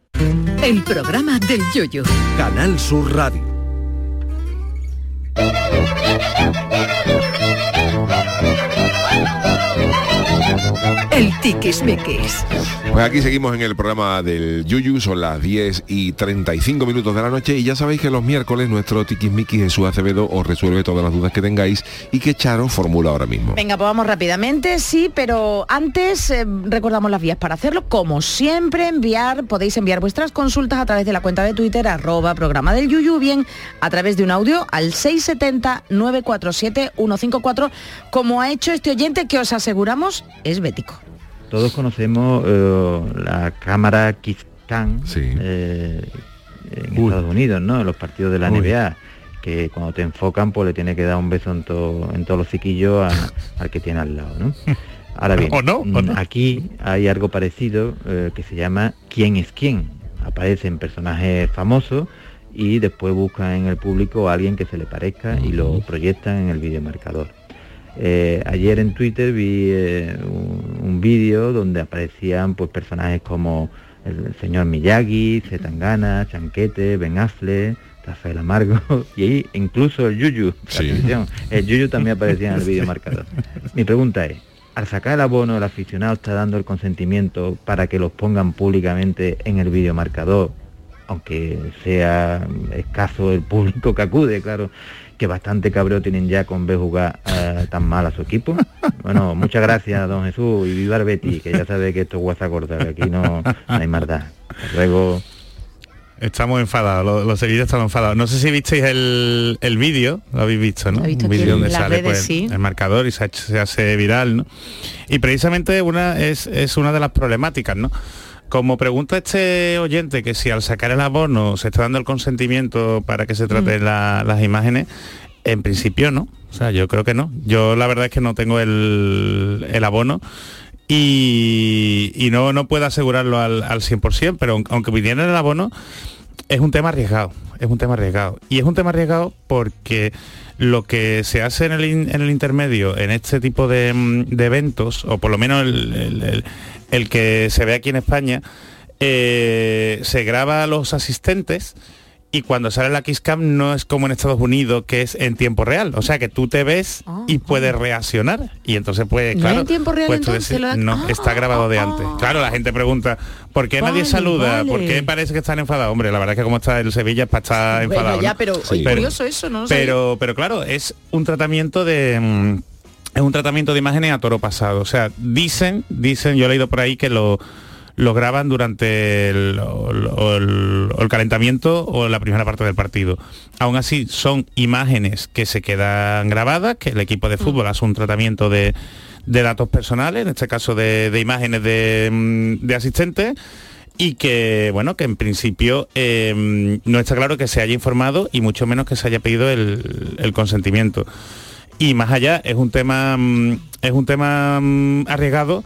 El programa del Yoyo.
Canal Sur Radio.
El tiquismiquis.
Pues aquí seguimos en el programa del Yuyu, son las 10 y 35 minutos de la noche y ya sabéis que los miércoles nuestro tiquismiquis Jesús Acevedo os resuelve todas las dudas que tengáis y que Charo formula ahora mismo.
Venga, pues vamos rápidamente, sí, pero antes eh, recordamos las vías para hacerlo. Como siempre, enviar, podéis enviar vuestras consultas a través de la cuenta de Twitter, arroba programa del Yuyu, bien a través de un audio al 670-947-154, como ha hecho este oyente que os aseguramos es bético.
Todos conocemos eh, la cámara Kizkan eh, en Estados Unidos, ¿no? En los partidos de la
Uy.
NBA, que cuando te enfocan, pues le tiene que dar un beso en, todo- en todos los ciquillos a- al que tiene al lado, ¿no? Ahora bien,
¿O no? ¿O
mm,
no?
aquí hay algo parecido eh, que se llama ¿Quién es quién? Aparecen personajes famosos y después buscan en el público a alguien que se le parezca y lo proyectan en el videomarcador. Eh, ayer en Twitter vi eh, un, un vídeo donde aparecían pues personajes como el señor Miyagi, Zetangana, Chanquete, Ben Affleck, Rafael Amargo y ahí incluso el Yuyu. Atención, el Yuyu también aparecía en el vídeo marcador. Mi pregunta es, al sacar el abono el aficionado está dando el consentimiento para que los pongan públicamente en el vídeo marcador, aunque sea escaso el público que acude, claro, que bastante cabreo tienen ya con ver jugar eh, tan mal a su equipo. Bueno, muchas gracias, don Jesús, y viva el Betty, que ya sabe que esto es guasa corta, que aquí no, no hay maldad. Luego...
Estamos enfadados, los, los seguidores estamos enfadados. No sé si visteis el, el vídeo, lo habéis visto, ¿no?
Visto
Un vídeo donde sale
redes,
pues,
sí.
el marcador y se, ha hecho- se hace viral, ¿no? Y precisamente una es, es una de las problemáticas, ¿no? Como pregunta este oyente que si al sacar el abono se está dando el consentimiento para que se traten la- las imágenes, en principio no. O sea, yo creo que no. Yo la verdad es que no tengo el, el abono y, y no, no puedo asegurarlo al, al 100%, pero aun- aunque viniera el abono, es un tema arriesgado, es un tema arriesgado. Y es un tema arriesgado porque lo que se hace en el, en el intermedio, en este tipo de, mm, de eventos, o por lo menos el- el que se ve aquí en España, eh, se graba a los asistentes y cuando sale la Kiss Cam no es como en Estados Unidos, que es en tiempo real. O sea que tú te ves y puedes reaccionar. Y entonces, pues,
¿No
claro.
en tiempo real,
pues
entonces,
decís,
da-
no,
Ah,
está grabado de antes. Claro, la gente pregunta, ¿por qué nadie
Vale,
saluda? ¿Por
vale.
qué parece que están enfadados? Hombre, la verdad es que como está el Sevilla es para estar
Bueno,
enfadado.
ya,
¿no?
pero oye, curioso eso, ¿no?
Pero, pero claro, es un tratamiento de mm, es un tratamiento de imágenes a toro pasado. O sea, dicen, dicen, yo he leído por ahí que lo lo graban durante el, o el- o calentamiento o la primera parte del partido. Aún así, son imágenes que se quedan grabadas, que el equipo de fútbol hace un tratamiento de, de datos personales, en este caso de, de imágenes de, mm, de asistentes, y que bueno que en principio eh, no está claro que se haya informado y mucho menos que se haya pedido el, el consentimiento y más allá es un tema mm, es un tema mm, arriesgado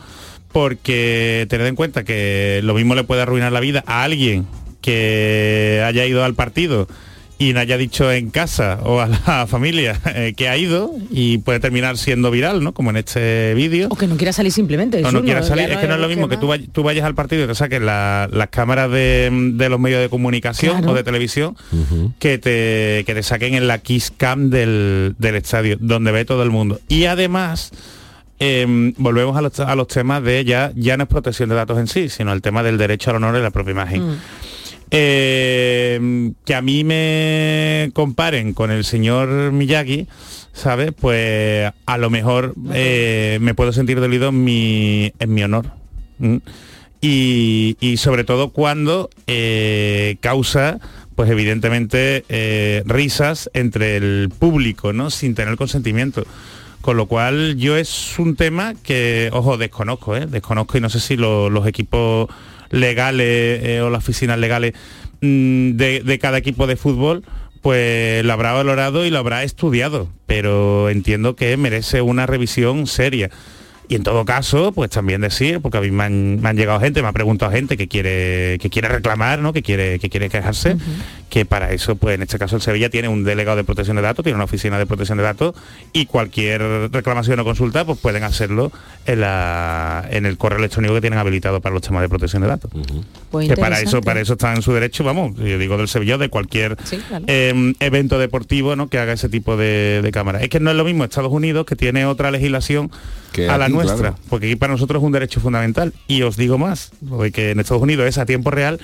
porque tened en cuenta que lo mismo le puede arruinar la vida a alguien que haya ido al partido y no haya dicho en casa o a la familia eh, que ha ido y puede terminar siendo viral, ¿no? Como en este vídeo.
O que no quiera salir simplemente.
No,
Jesús,
no quiera salir, es que no es lo mismo que tú, vay- tú vayas al partido y te saquen la- las cámaras de, de los medios de comunicación
Claro.
o de televisión que, te, que te saquen en la Kiss Cam del, del estadio, donde ve todo el mundo. Y además, em, volvemos a los, a los temas de ya, ya no es protección de datos en sí, sino el tema del derecho al honor y la propia imagen. Eh, que a mí me comparen con el señor Miyagi, ¿sabes? Pues a lo mejor eh, me puedo sentir dolido en mi, en mi honor. Y, y sobre todo cuando eh, causa pues evidentemente eh, risas entre el público, ¿no? Sin tener consentimiento. Con lo cual yo es un tema que, ojo, desconozco, ¿eh? Desconozco y no sé si lo- los equipos legales eh, o las oficinas legales mm, de cada equipo de fútbol pues lo habrá valorado y lo habrá estudiado, pero entiendo que merece una revisión seria. Y en todo caso, pues también decir, porque a mí me han, me han llegado gente, me ha preguntado gente que quiere, que quiere reclamar, ¿no? que quiere, que quiere quejarse, que para eso, pues en este caso el Sevilla tiene un delegado de protección de datos, tiene una oficina de protección de datos y cualquier reclamación o consulta, pues pueden hacerlo en, la, en el correo electrónico que tienen habilitado para los temas de protección de datos.
Pues
que para eso, para eso está en su derecho, vamos, yo digo del Sevilla, de cualquier
Sí, claro.
eh, evento deportivo ¿no? que haga ese tipo de, de cámara. Es que no es lo mismo Estados Unidos, que tiene otra legislación
Que
a la nuestra,
claro.
porque aquí para nosotros es un derecho fundamental. Y os digo más, lo de que en Estados Unidos es a tiempo real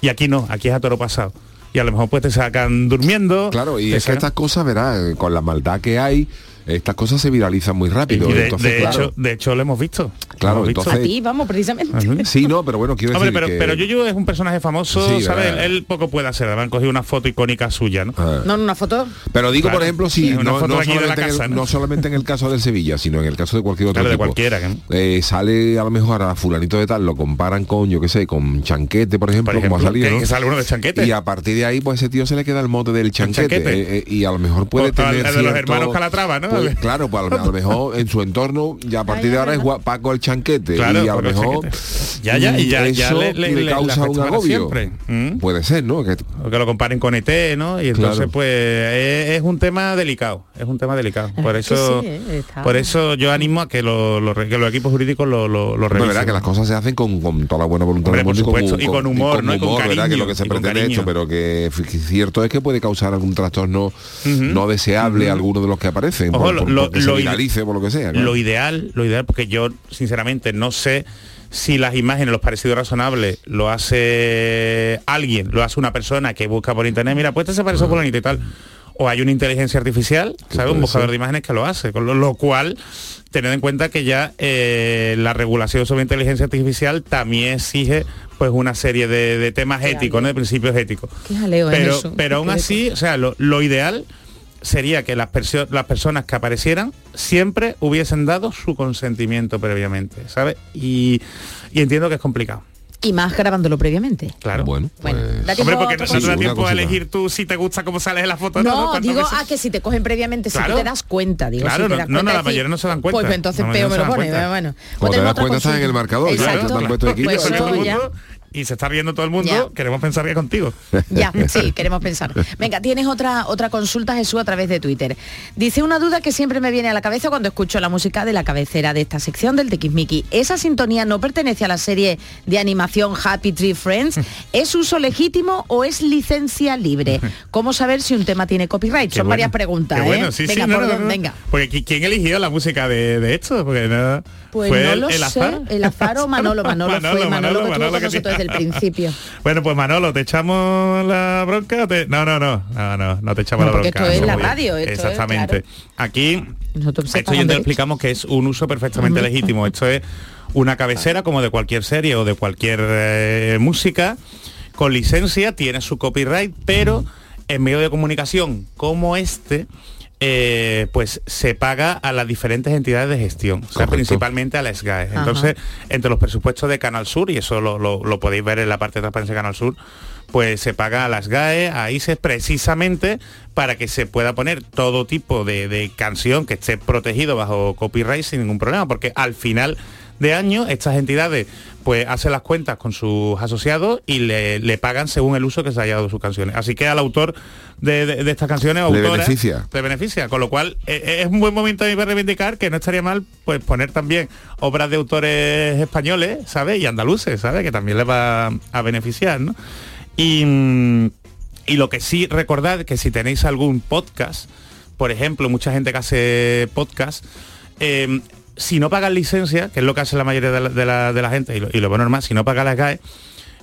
y aquí no, aquí es a toro pasado. Y a lo mejor pues te sacan durmiendo.
Claro, y es que estas cosas, verás, con la maldad que hay, estas cosas se viralizan muy rápido.
y de,
entonces,
de
claro,
hecho, de hecho lo hemos visto.
Claro,
Lo hemos visto.
entonces-
A ti, vamos, precisamente.
Sí, no, pero bueno, quiero
Hombre,
decir
pero,
que...
pero Yuyu es un personaje famoso,
Sí,
¿sabes? Él, poco puede hacer. Además han cogido una foto icónica suya, ¿no?
Ah.
No, una foto.
Pero digo,
Claro.
por ejemplo, si
Sí,
no, no solamente en el,
casa, ¿no?
no solamente en el caso del Sevilla, sino en el caso de cualquier otro
Claro, de cualquiera, ¿no?
eh, sale a lo mejor a fulanito de tal, lo comparan con, yo qué sé, con Chanquete, por ejemplo,
Por
como ha
ejemplo,
salido,
que-
¿no?
que sale uno de Chanquete.
Y a partir de ahí, pues ese tío se le queda el mote del Chanquete.
Chanquete.
eh, eh, y a lo mejor puede
O al-
tener
de los hermanos Calatrava, ¿no?
Pues, claro, pues a lo, a lo mejor en su entorno, ya a partir de ahora es Paco el Chanquete.
Claro,
y a lo mejor...
Ya, ya, y ya- ya
eso
le- le- le- le
causa un agobio.
siempre. ¿Mm?
Puede ser, ¿no? Que,
que lo comparen con ET, ¿no? Y entonces
Claro.
pues es, es un tema delicado, es un tema delicado. Por
es que
eso,
sí, eh, está-
por eso yo animo a que, lo- lo que los equipos jurídicos lo, lo, lo
No,
revisen.
verdad que las cosas se hacen con, con toda la buena voluntad
Hombre,
del
por
mundo
supuesto, y con humor, ¿no? Y con
¿verdad? Que
cariño,
lo que se
y con
pretende
cariño.
esto, pero que cierto es que puede causar algún trastorno no deseable alguno de los que aparecen, Por,
lo-
por-
lo-
porque se
lo ide-
viralice, por lo que sea. claro.
Lo ideal, lo ideal, porque yo sinceramente no sé si las imágenes, los parecidos razonables, lo hace alguien, lo hace una persona que busca por internet, mira, pues este se parece a fulanito y tal. O hay una inteligencia artificial, ¿sabes? Un buscador
ser.
de imágenes que lo hace. Con lo, lo cual, tened en cuenta que ya eh, la regulación sobre inteligencia artificial también exige pues una serie de, de temas éticos, ¿no? de principios éticos.
Qué jaleo es
Pero,
eso.
pero aún así, o sea, lo, lo ideal sería que las, perso- las personas que aparecieran siempre hubiesen dado su consentimiento previamente, ¿sabes? Y, y entiendo que es complicado.
Y más grabándolo previamente.
Claro.
Bueno,
Bueno,
pues-
da tiempo
Hombre,
a
porque no te da tiempo a elegir tú si te gusta cómo sales en la foto.
No,
¿Cuántas
digo,
veces?
ah, que si te cogen previamente, si
Claro.
tú te das cuenta, digo,
Claro,
si te
no-
das
no, no,
cuenta
la mayoría no se dan cuenta.
Pues entonces peor me
no
lo pone,
cuenta.
bueno.
Cuando
Pues
te
tenemos
das
otra
cuenta estás en el marcador, ya,
Exacto.
te han puesto aquí,
Pues y se está riendo todo el mundo,
Ya.
queremos pensar que contigo.
Ya, sí, queremos pensar. Venga, tienes otra otra consulta, Jesús, a través de Twitter. Dice una duda que siempre me viene a la cabeza cuando escucho la música de la cabecera de esta sección del Tequismiki. ¿Esa sintonía no pertenece a la serie de animación Happy Tree Friends? ¿Es uso legítimo o es licencia libre? ¿Cómo saber si un tema tiene copyright?
Qué
Son
bueno.
varias preguntas,
Qué
¿eh?
bueno, sí, sí,
venga,
no,
por
no,
dónde-
no.
venga.
Porque ¿qui- ¿quién eligió la música de, de esto? Porque no,
Pues
fue
no
el,
lo
el
sé, el azar o Manolo, Manolo, fue Manolo, que estuvo con
que
nosotros
sí.
Desde el principio.
Bueno, pues Manolo, ¿te echamos la bronca? te- No, no, no, no, no, no te echamos
No,
la bronca.
esto es
no,
la radio, esto es,
Exactamente. Aquí,
Nosotros
esto ya te explicamos que es un uso perfectamente legítimo. Esto es una cabecera como de cualquier serie o de cualquier eh, música con licencia, tiene su copyright, pero en medio de comunicación como este, eh, pues se paga a las diferentes entidades de gestión, o sea, principalmente a la SGAE.
Ajá.
Entonces, entre los presupuestos de Canal Sur, y eso lo, lo- lo podéis ver en la parte de transparencia de Canal Sur, pues se paga a las GAE, a ICES, precisamente para que se pueda poner todo tipo de, de canción que esté protegido bajo copyright sin ningún problema, porque al final de año estas entidades pues hacen las cuentas con sus asociados y le, le pagan según el uso que se haya dado sus canciones. Así que al autor de, de- de estas canciones,
Le
autoras,
beneficia.
le beneficia, con lo cual eh, es un buen momento para reivindicar que no estaría mal pues poner también obras de autores españoles, ¿sabes? Y andaluces, ¿sabes? Que también les va a beneficiar, ¿no? Y, y lo que sí recordad que si tenéis algún podcast, por ejemplo, mucha gente que hace podcast, eh, si no pagan licencia, que es lo que hace la mayoría de la, de la- gente, y lo, y lo normal, si no paga la GAE,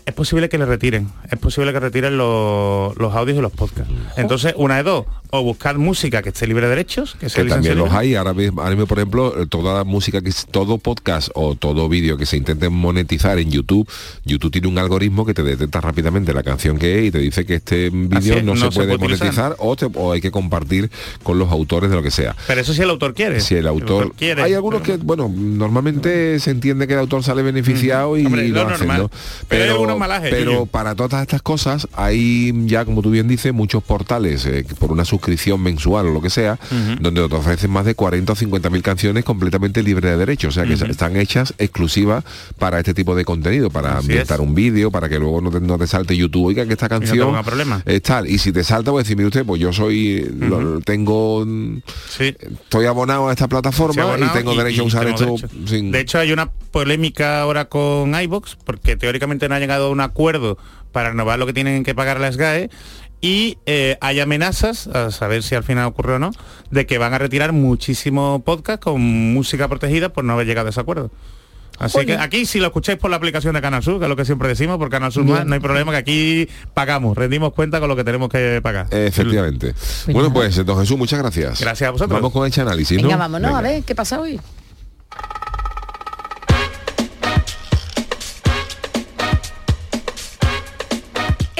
es posible que le retiren, es posible que retiren los, los audios y los podcasts. Entonces, una de dos, o buscar música que esté libre de derechos, que sea
que también los hay ahora mismo, ahora mismo, por ejemplo toda la música que todo podcast o todo vídeo que se intente monetizar en YouTube YouTube tiene un algoritmo que te detecta rápidamente la canción que es y te dice que este vídeo
es,
no,
no
se
se
puede monetizar o, te- o hay que compartir con los autores de lo que sea
Pero eso si el autor quiere.
si el autor,
quiere.
hay algunos que bueno normalmente se entiende que el autor sale beneficiado y
Hombre,
lo
lo
hacen,
normal.
¿no?
Pero
pero para todas estas cosas hay ya como tú bien dices muchos portales eh, por una suscripción mensual o lo que sea donde te ofrecen más de 40 o 50 mil canciones completamente libres de derechos o sea que están hechas exclusivas para este tipo de contenido para
Así
ambientar un vídeo para que luego no te, no te salte YouTube oiga que esta
no
canción
ponga problema.
es tal. Y si te salta pues decir mire usted pues yo soy lo- tengo estoy abonado a esta plataforma y tengo derecho a usar esto sin
De hecho, hay una polémica ahora con iVox, porque teóricamente no ha llegado a un acuerdo para renovar lo que tienen que pagar las GAE y eh, hay amenazas, a saber si al final ocurre o no, de que van a retirar muchísimo podcast con música protegida por no haber llegado a ese acuerdo. Así
Oye.
que aquí si lo escucháis por la aplicación de Canal Sur, que es lo que siempre decimos, por Canal Sur más, no hay problema que aquí pagamos, rendimos cuenta con lo que tenemos que pagar.
efectivamente bueno pues don Jesús muchas gracias
Gracias a vosotros.
vamos con este análisis
Venga,
¿no?
vámonos
Venga.
a ver qué pasa hoy.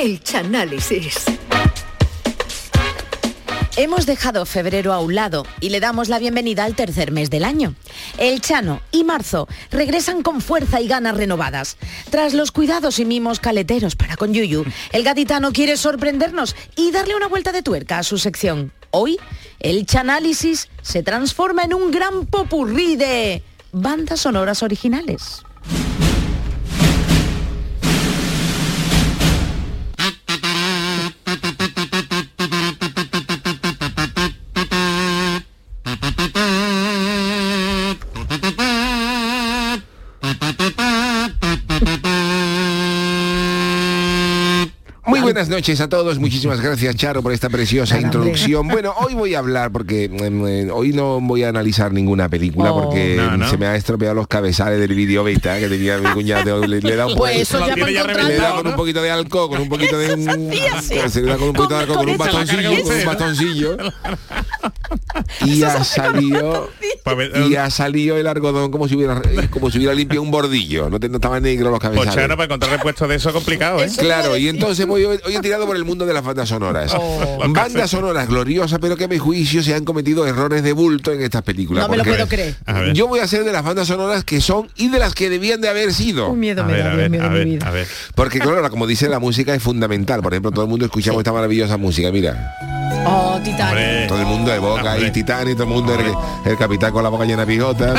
El Chanálisis.
Hemos dejado febrero a un lado y le damos la bienvenida al tercer mes del año. El Chano y Marzo regresan con fuerza y ganas renovadas. Tras los cuidados y mimos caleteros para con Yuyu, el gaditano quiere sorprendernos y darle una vuelta de tuerca a su sección. Hoy, el Chanálisis se transforma en un gran popurrí de bandas sonoras originales.
Buenas noches a todos, muchísimas gracias Charo por esta preciosa introducción. Bueno, hoy voy a hablar porque mm, eh, hoy no voy a analizar ninguna película
Oh.
porque
No, no.
se me ha estropeado los cabezales del vídeo beta que tenía mi cuñado. Le, le he dado,
Pues eso ya
le he dado con un poquito de alcohol, con un poquito de un, se le da con un poquito de alcohol, con un
Con- con
bastoncillo, con un bastoncillo. Y ha salido y ha salido el algodón como si hubiera como si hubiera limpiado un bordillo. No, te- no estaban negros los cabezales.
Chano, para encontrar repuestos de eso complicado, ¿eh?
Eso-
Claro, y entonces voy, hoy he tirado por el mundo de las bandas sonoras.
Oh.
Bandas sonoras gloriosas, pero que a mi juicio se han cometido errores de bulto en estas películas.
No me lo puedo creer.
Yo voy a ser de las bandas sonoras que son y de las que debían de haber sido.
Un miedo
A
me
ver,
da,
a ver,
mío
a
de mi
ver,
vida.
a ver.
Porque claro, como dice la música es fundamental. Por ejemplo, todo el mundo escuchamos esta maravillosa música. Mira,
Oh, Titanic.
Hombre.
todo el mundo de boca
Hombre.
y Titanic, todo el mundo el, el capitán con la boca llena de pijota.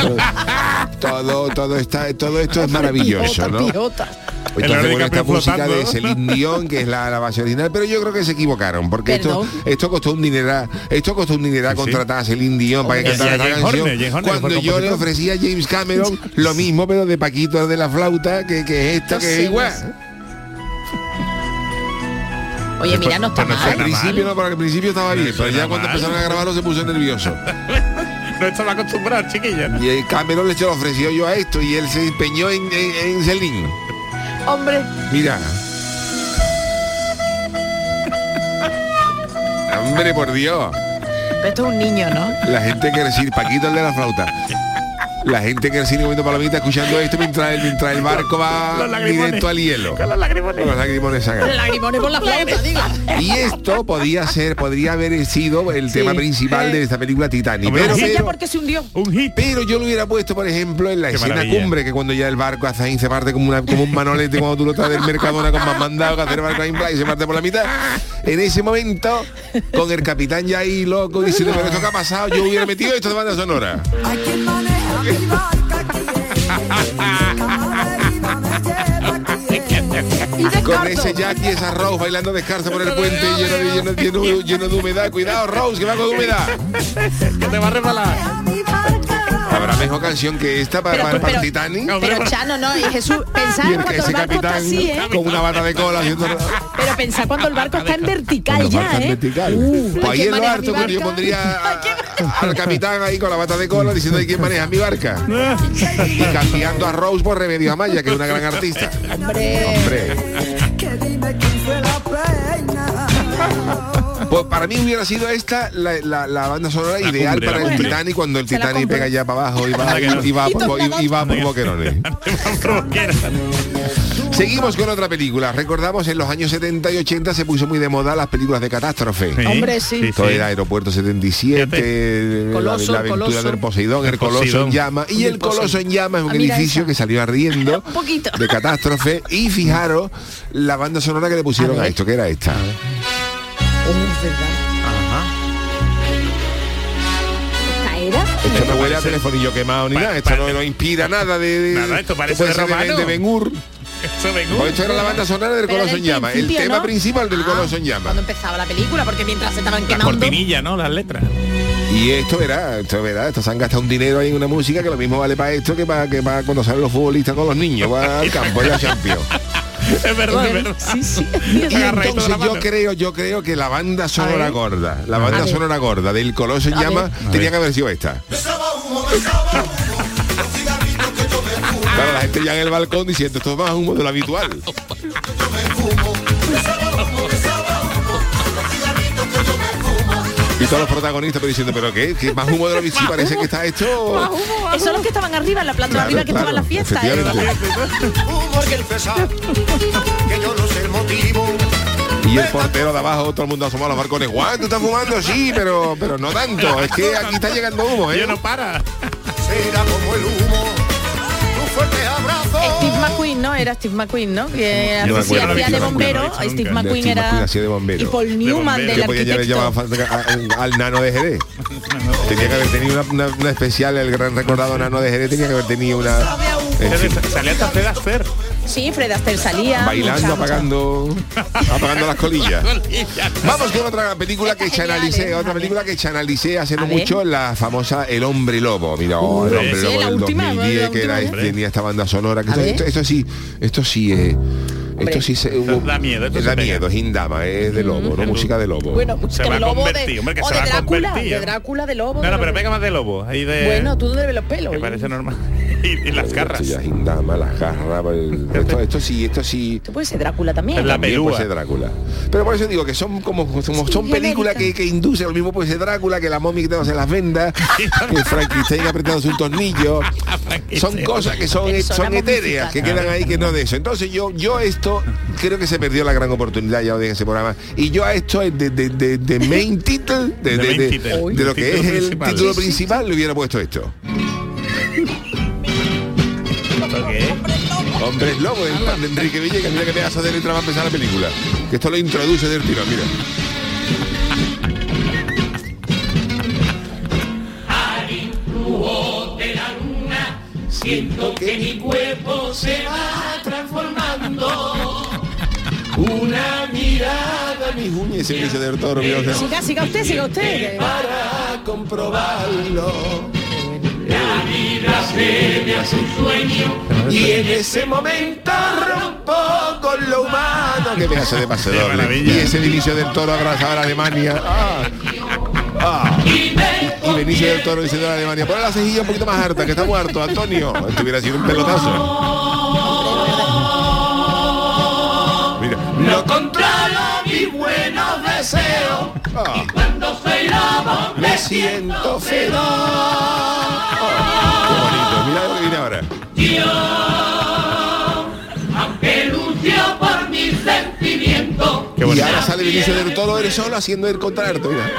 Todo, todo está, todo esto es maravilloso, ¿no?
pijota.
Entonces, bueno, esta música de. Celine Dion, que es la, la base original, pero yo creo que se equivocaron, porque esto,
Perdón.
esto costó un dineral, esto costó un dineral
Sí, sí.
contratar a Celine Dion para que cantara esta canción.
Horner, Horner,
cuando yo le ofrecía a James Cameron lo mismo, pero de Paquito de la flauta, que, que es esto,
No
que es igual.
Oye, mira, no está
Al
mal.
principio no, porque al principio estaba bien, pero ya cuando empezaron a grabarlo se puso nervioso.
No estaba acostumbrado, chiquilla.
Y el Cameron le se lo ofreció yo a esto y él se empeñó en, en, en Celine.
Hombre,
Mira. Hombre, por Dios.
pero esto es un niño, ¿no?
La gente que recibe, Paquito el de la flauta. La gente que recibe comiendo palomitas escuchando esto mientras el, mientras el barco va
Los
directo al hielo.
Con los lagrimones.
Con los lagrimones sacan.
Lagrimones por la flauta, diga.
Y esto podía ser, podría haber sido el tema principal de esta película Titanic.
Hombre,
Pero, pero-
porque se hundió.
Un hit.
pero yo lo hubiera puesto, por ejemplo, en la
Qué
escena
maravilla.
cumbre, que cuando ya el barco hace ahí se parte como, una, como un manolete cuando tú lo traes del Mercadona con más mandado que hacer el barco ahí en y se parte por la mitad. En ese momento, con el capitán ya ahí loco diciendo, pero esto que ha pasado, yo hubiera metido esto de banda sonora. Con ese Jackie, esa Rose bailando descalza por el puente lleno de, lleno, lleno- lleno de humedad. Cuidado, Rose, que va con humedad.
Que te va a repalar.
Habrá mejor canción que esta para,
Pero-
para, para
pero-
Titanic.
Pero Chano, no, y Jesús, pensar
Y el,
cuando
ese
el barco está
capitán
así, ¿eh?
con una bata de cola haciendo
Pero pensar cuando el barco está en vertical ya,
marca en
¿eh?
vertical.
Uh,
pues ahí
¿quién
en lo
maneja
harto
mi
que yo pondría a- al capitán ahí con la bata de cola diciendo "¿Y quién maneja mi barca. y cambiando a Rose por Remedio Amaya, que es una gran artista. Hombre. Pues para mí hubiera sido esta la, la- la banda sonora ideal
cumbre,
para el
cumbre.
Titanic cuando el Titanic pega ya para abajo y va, y, y va,
Y
por, y, y va por boquerones. Seguimos con otra película. Recordamos en los años 70 y 80 se puso muy de moda las películas de catástrofe.
Sí,
Hombre, sí.
Todo era Aeropuerto 77, la-
Coloso,
la, aventura
Coloso.
del Poseidón, el
El
Coloso en llama. Y el Coloso en llama es un
Ah,
edificio
esa.
que salió ardiendo
Un poquito.
de catástrofe. Y fijaros la banda sonora que le pusieron
A
esto, que era esta.
Es verdad. ¿Esta era?
Esto no huele a telefonillo quemado ni
pa-
nada. Esto no, inspira nada de... de-
Nada, esto parece de
ser
romano.
de, Ben Hur.
Eso vengo.
Pues esto era la banda sonora del Coloso en llama. El tema
¿no?
principal del
Ah,
Coloso en llama.
Cuando empezaba la película, porque mientras se estaban
La
quemando...
cortinilla, ¿no? Las letras.
Y esto verá, esto verá, estos han gastado un dinero ahí en una música que lo mismo vale para esto que para que para cuando salen los futbolistas con los niños, para al campo, ya Champions.
Es verdad, es verdad.
Sí, sí.
Y entonces yo creo, yo creo que la banda sonora gorda, la banda sonora gorda del Coloso en
A
llama tenía que haber sido esta. Claro, la gente ya en el balcón diciendo esto es más humo de lo habitual. Y todos los protagonistas pero diciendo, pero qué, ¿Qué más humo de lo habitual, sí, parece que está esto.
Esos son los que estaban arriba, en la planta de arriba, que
claro,
estaban en la fiesta.
efectivamente.
Porque el pesar, que yo no sé el motivo.
Y el portero de abajo, todo el mundo asomado a los balcones. Juan, tú estás fumando, sí, pero, pero no tanto. Es que aquí está llegando humo, ¿eh?
Yo no para.
Será como el humo, tu fuerte abrazo.
Steve McQueen, ¿no? Era Steve McQueen, ¿no? Que
No
hacía,
acuerdo,
hacía
no
de bombero.
no
Steve
nunca.
McQueen
Steve
era...
McQueen hacía de bombero.
Y Paul Newman
bombero.
del arquitecto.
a- a- al nano de Jerez. Tenía que haber tenido una, una- una especial, el gran recordado nano de Jerez tenía que haber tenido una... en fin,
Salía hasta Fred Astaire.
Sí, Fred Astaire salía.
bailando,
mucha, mucha.
apagando apagando las colillas. Vamos con otra película que chanalicé,
¿eh?
otra película que chanalicé hace no mucho, la famosa El Hombre Lobo. Mira, oh, El Hombre
sí,
Lobo
la
del
última,
2010,
la
que era,
¿eh?
tenía esta banda sonora. Que esto,
ver.
esto, esto sí, esto sí es...
Hombre.
Esto sí se,
da miedo, esto
da miedo, es Indama, es de lobo, no música de lobo.
Bueno, música
Se va
de
a
lobo de,
convertir, hombre, que
o
se
de
va a
Drácula,
convertir,
de
¿eh?
Drácula, de lobo.
No,
de
no, pero pega más de lobo. Ahí de...
Bueno, tú debes los pelos.
Me
oye.
parece normal. Y, y las garras.
Las garras, el- esto, esto sí, esto sí.
Esto puede ser Drácula también.
La
También
pelúa.
puede ser Drácula. Pero por eso digo que son como, como son películas que, que inducen, lo mismo puede ser Drácula, que la momia quitándose las vendas, que Frankenstein apretándose un tornillo. Son cosas que son, son etéreas, que quedan ahí que no de eso. Entonces yo, yo esto creo que se perdió la gran oportunidad ya en ese programa. Y yo a esto de, de, de, de main title, de,
De
de,
main
de-
title.
de lo que es el título principal, le hubiera puesto esto.
¿Esto
Hombres Lobo, el pan de Enrique Villegas, mira que pedazo de letra va a empezar la película. Que esto lo introduce del tirón, mira.
Siento que mi cuerpo se va transformando. Una mirada,
mis uñas ese inicio del toro,
Siga, siga usted, siga usted.
para comprobarlo. La vida se me hace un sueño y en ese momento rompo con lo humano.
que me hace de. Y ese inicio del toro abrazado a Alemania. Ah. Ah. Y Benicio del Toro diciendo a Alemania, pon la cejilla un poquito más harta, que está muerto, Antonio. Esto hubiera sido un pelotazo. Mira.
No controlo mis buenos deseos
Ah.
cuando soy lobo me siento feroz.
Viene ahora.
Aunque lucho por mis sentimientos.
Y ahora sale Benicio del Toro, eres solo haciendo el contralto, mira.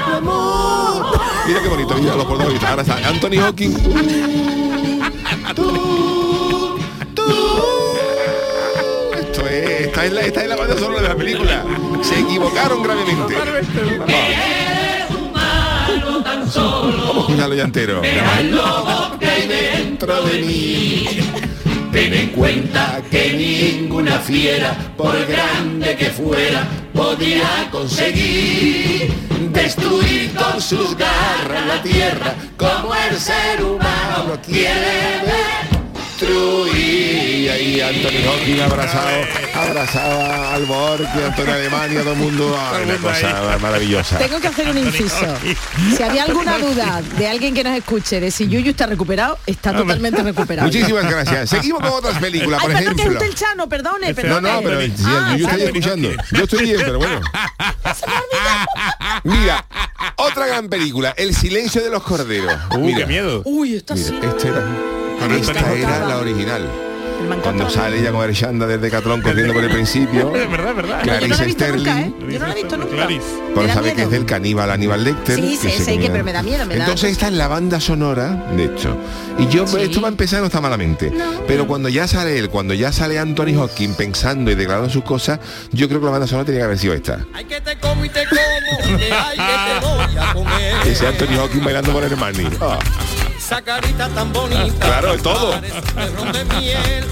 Mira qué bonito, mira los protagonistas. Ahora está Anthony Hawking. Tú, tú. Esto es, esta es la, esta es la banda sonora de la película. Se equivocaron gravemente. Vamos a escucharlo ya entero. Ten en cuenta que ninguna fiera, por grande que fuera, podía conseguir
destruir con sus garras la tierra como el ser humano quiere destruir.
Y ahí Anthony Hopkins abrazado, abrazado al Borque, Antonio Alemania, todo el mundo. Ay, una cosa maravillosa.
Tengo que hacer un inciso. Si había alguna duda de alguien que nos escuche de si Yuyu está recuperado, está totalmente recuperado.
Muchísimas gracias. Seguimos con otras películas, por
Ay, perdón, que es
ejemplo.
usted el Chano, perdone,
No,
perdone.
no, pero si
Ah,
Yuyu está escuchando. Yo estoy bien, pero bueno. Mira, otra gran película, El silencio de los corderos. Mira,
qué miedo.
Uy, sí.
Esta era, esta era la original. Cuando sale ella con Archanda desde Catrón corriendo por el principio.
Es verdad, es verdad.
Clarice Sterling.
¿eh? Yo no la he visto nunca.
Bueno,
da
sabe que es del caníbal Aníbal Lecter.
Sí,
se
sé que, pero me da miedo, me da
Entonces está en la banda sonora, de hecho. Y yo, esto va a empezar no está malamente. pero cuando ya sale él, cuando ya sale Anthony Hopkins pensando y declarando sus cosas, yo creo que la banda sonora tenía que haber sido esta.
Ay que te como y te como, que ay que te voy a comer.
Ese Anthony Hopkins bailando por Hermani. Ah,
Esa carita tan bonita.
Claro, todo.
De miel,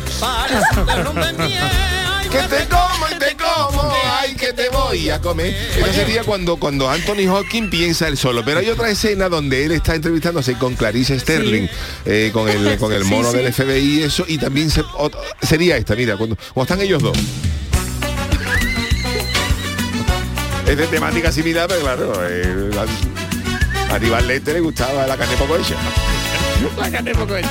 miel.
Que te como y te como, ay que te voy a comer. Eso sería cuando, cuando Anthony Hopkins piensa él solo. Pero hay otra escena donde él está entrevistándose con Clarice Sterling, eh, con el con el mono
sí.
del FBI y eso, y también se- sería esta, mira, cuando, cuando están ellos dos. Es de temática similar, pero claro, eh, a Aníbal Lecter le gustaba la carne poco hecha.
Poco hecha.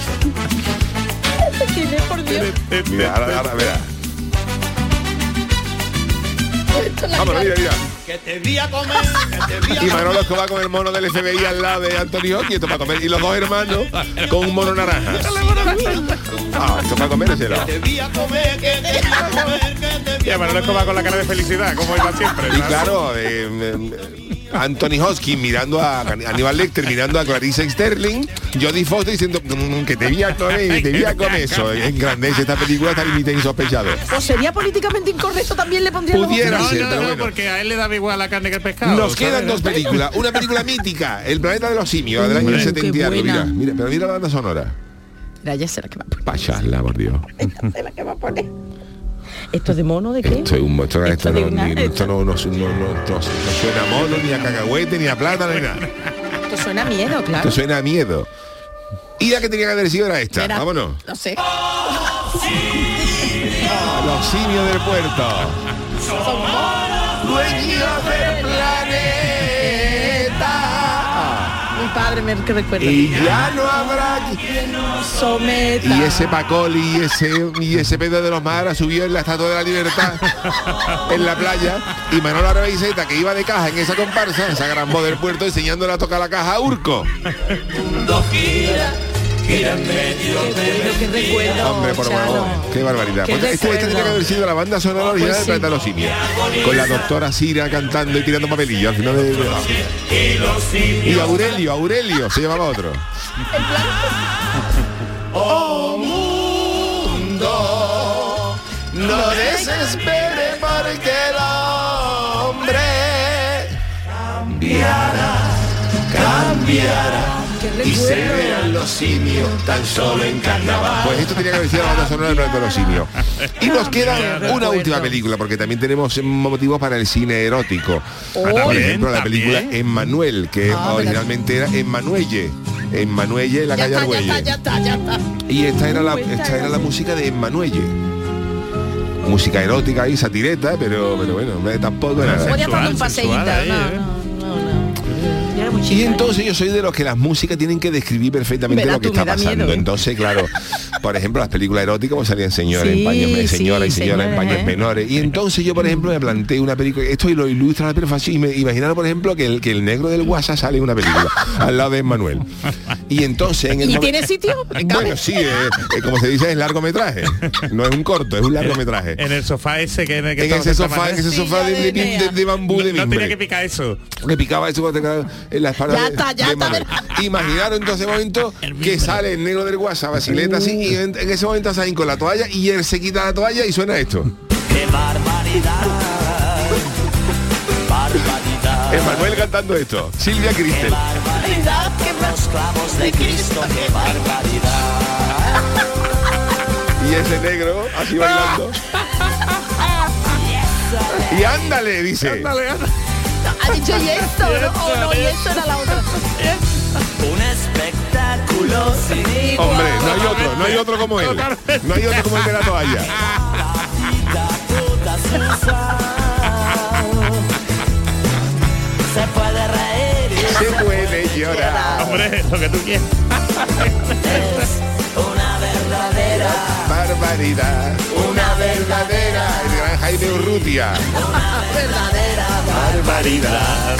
¿Quién es, por Dios?
Mira, ahora, ahora, verá. Vámonos, mira, mira.
Que te vi a comer, que te vi a
Y Manolo Escobar con el mono del FBI al lado de Anthony Hopkins, esto para comer. Y los dos hermanos con un mono naranja. Ah, esto para comérselo.
Te vi a comer, que te vi a comer, que te vi
Y a Manolo Escobar con la cara de felicidad, como iba siempre.
Y claro, eh, eh, Anthony Hopkins mirando a Aníbal Lecter, mirando a Clarice Sterling, Jodie Foster diciendo "Mm, que te vi a comer, que te vi a comer eso. Engrandece esta película hasta límite insospechado.
¿O sería políticamente incorrecto también le pondría
Pudiera
los
ser,
No, no,
bueno.
porque a él le daba igual la carne que el pescado.
Nos quedan dos películas. Una película mítica, El planeta de los simios, del año
Hombre,
70 y
qué
algo. Mira, mira, pero mira la banda sonora.
Mira, ya será que va a poner.
Pacharla, por Dios.
será que va a poner. ¿Esto es de mono de qué?
Esto es un esto, esto no, no, suena a mono, ni a cacahuete, ni a plata, ni nada.
Esto suena a miedo, claro.
Esto suena a miedo. Y la que tenía que haber sido era esta.
Verá,
Vámonos.
No sé.
Los simios del puerto.
Dueños del planeta.
Mi padre me recuerda.
Y ya no habrá
Someta.
Y ese Pacoli y ese y ese Pedro de los Maras subió en la Estatua de la Libertad en la playa y Manolo Arbaiceta que iba de caja en esa comparsa, esa gran voz del puerto enseñándole a tocar la caja a Urco.
De
Qué recuerdo,
Hombre, por favor, qué barbaridad.
Qué
Pues esta, esta
recuerdo.
tenía que haber sido la banda sonora original
Pues sí.
Planeta de los Simios. Con la doctora Sira cantando y tirando papelillos al final de... Y Aurelio, Aurelio, se llamaba otro.
Oh mundo, no desespere porque el hombre cambiará, cambiará. Y se vean los simios tan solo en carnaval.
Pues esto tenía que haber sido la banda sonora de los Simios. Y nos queda una última película, porque también tenemos motivos para el cine erótico.
Oh.
Por
También,
ejemplo, la película
también.
Emmanuel, que
Ah,
originalmente era Emmanuelle. Emmanuelle en la
Ya
calle Argüelles. Y esta era la, esta era la música de Emmanuelle. Música erótica y satireta, pero, pero bueno, tampoco era.
Sensual,
tomar un
ahí,
no,
¿eh?
no. Yo era muy
Y
chica,
entonces yo soy de los que las músicas tienen que describir perfectamente lo que
tú,
está pasando.
miedo, ¿eh?
Entonces, claro, por ejemplo, las películas eróticas pues salían señores
Sí,
en paños
sí,
señora y señora en paños
¿eh?
menores. Y entonces yo, por ejemplo, me planteé una película, esto lo ilustra la perfección, y me imaginaron, por ejemplo, que el, que el negro del WhatsApp sale en una película al lado de Manuel. Y entonces en el
¿Y
momen-
tiene sitio?
Bueno, sí, eh, como se dice, es largometraje. No es un corto, es un largometraje.
En el sofá ese que en el que
En ese sofá, en ese sofá de, de- de- de bambú de
No
mimbre.
tenía que picar eso.
Le picaba eso cuando en la espalda
Ya
de-
está, ya
de
está,
Manuel. Imaginaron entonces ese momento que sale el negro del WhatsApp, vacileta así, y en, en ese momento salen con la toalla y él se quita la toalla y suena esto.
¡Qué barbaridad! ¡Barbaridad!
Emanuel cantando esto. Silvia Cristel.
¡Barbaridad! ¡Los clavos de Cristo! ¡Qué barbaridad!
Y ese negro así bailando. Y ándale, dice.
Ha dicho y esto, ¿no? Oh, no, y esto era la otra.
Un espectáculo sin igual.
Hombre, no hay otro, no hay otro como él. No hay otro como el de la toalla.
Se puede reír y
Se puede llorar.
Hombre, lo que tú quieras.
Verdadera,
Barbaridad.
una verdadera,
El gran Jaime Urrutia.
verdadera
Barbaridad.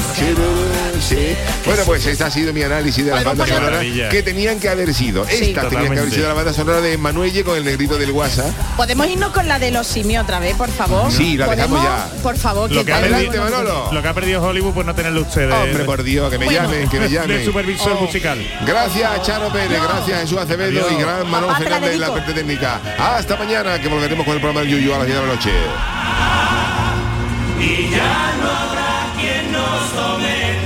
Sí. Bueno, pues este ha sido mi análisis de las bandas sonoras
Maravilla.
que tenían que haber sido. Esta tenía que haber sido la banda sonora de Manuelle con el negrito del WhatsApp.
Podemos irnos con la de los simios otra vez, por favor.
Sí, la dejamos ya.
Por favor,
Lo
que
que, ha perdido,
Manolo.
lo que ha perdido Hollywood por no tenerlo ustedes.
Hombre, por Dios, que me
Bueno.
llamen, que me llamen.
supervisor
Oh.
musical.
Gracias, Charo Pérez, gracias, Jesús Acevedo
Adiós.
y gran
la
Fernández la. Parte técnica. Hasta mañana, que volveremos con el programa del Yuyu a las 10 de la noche.
y ya no habrá quien nos someta.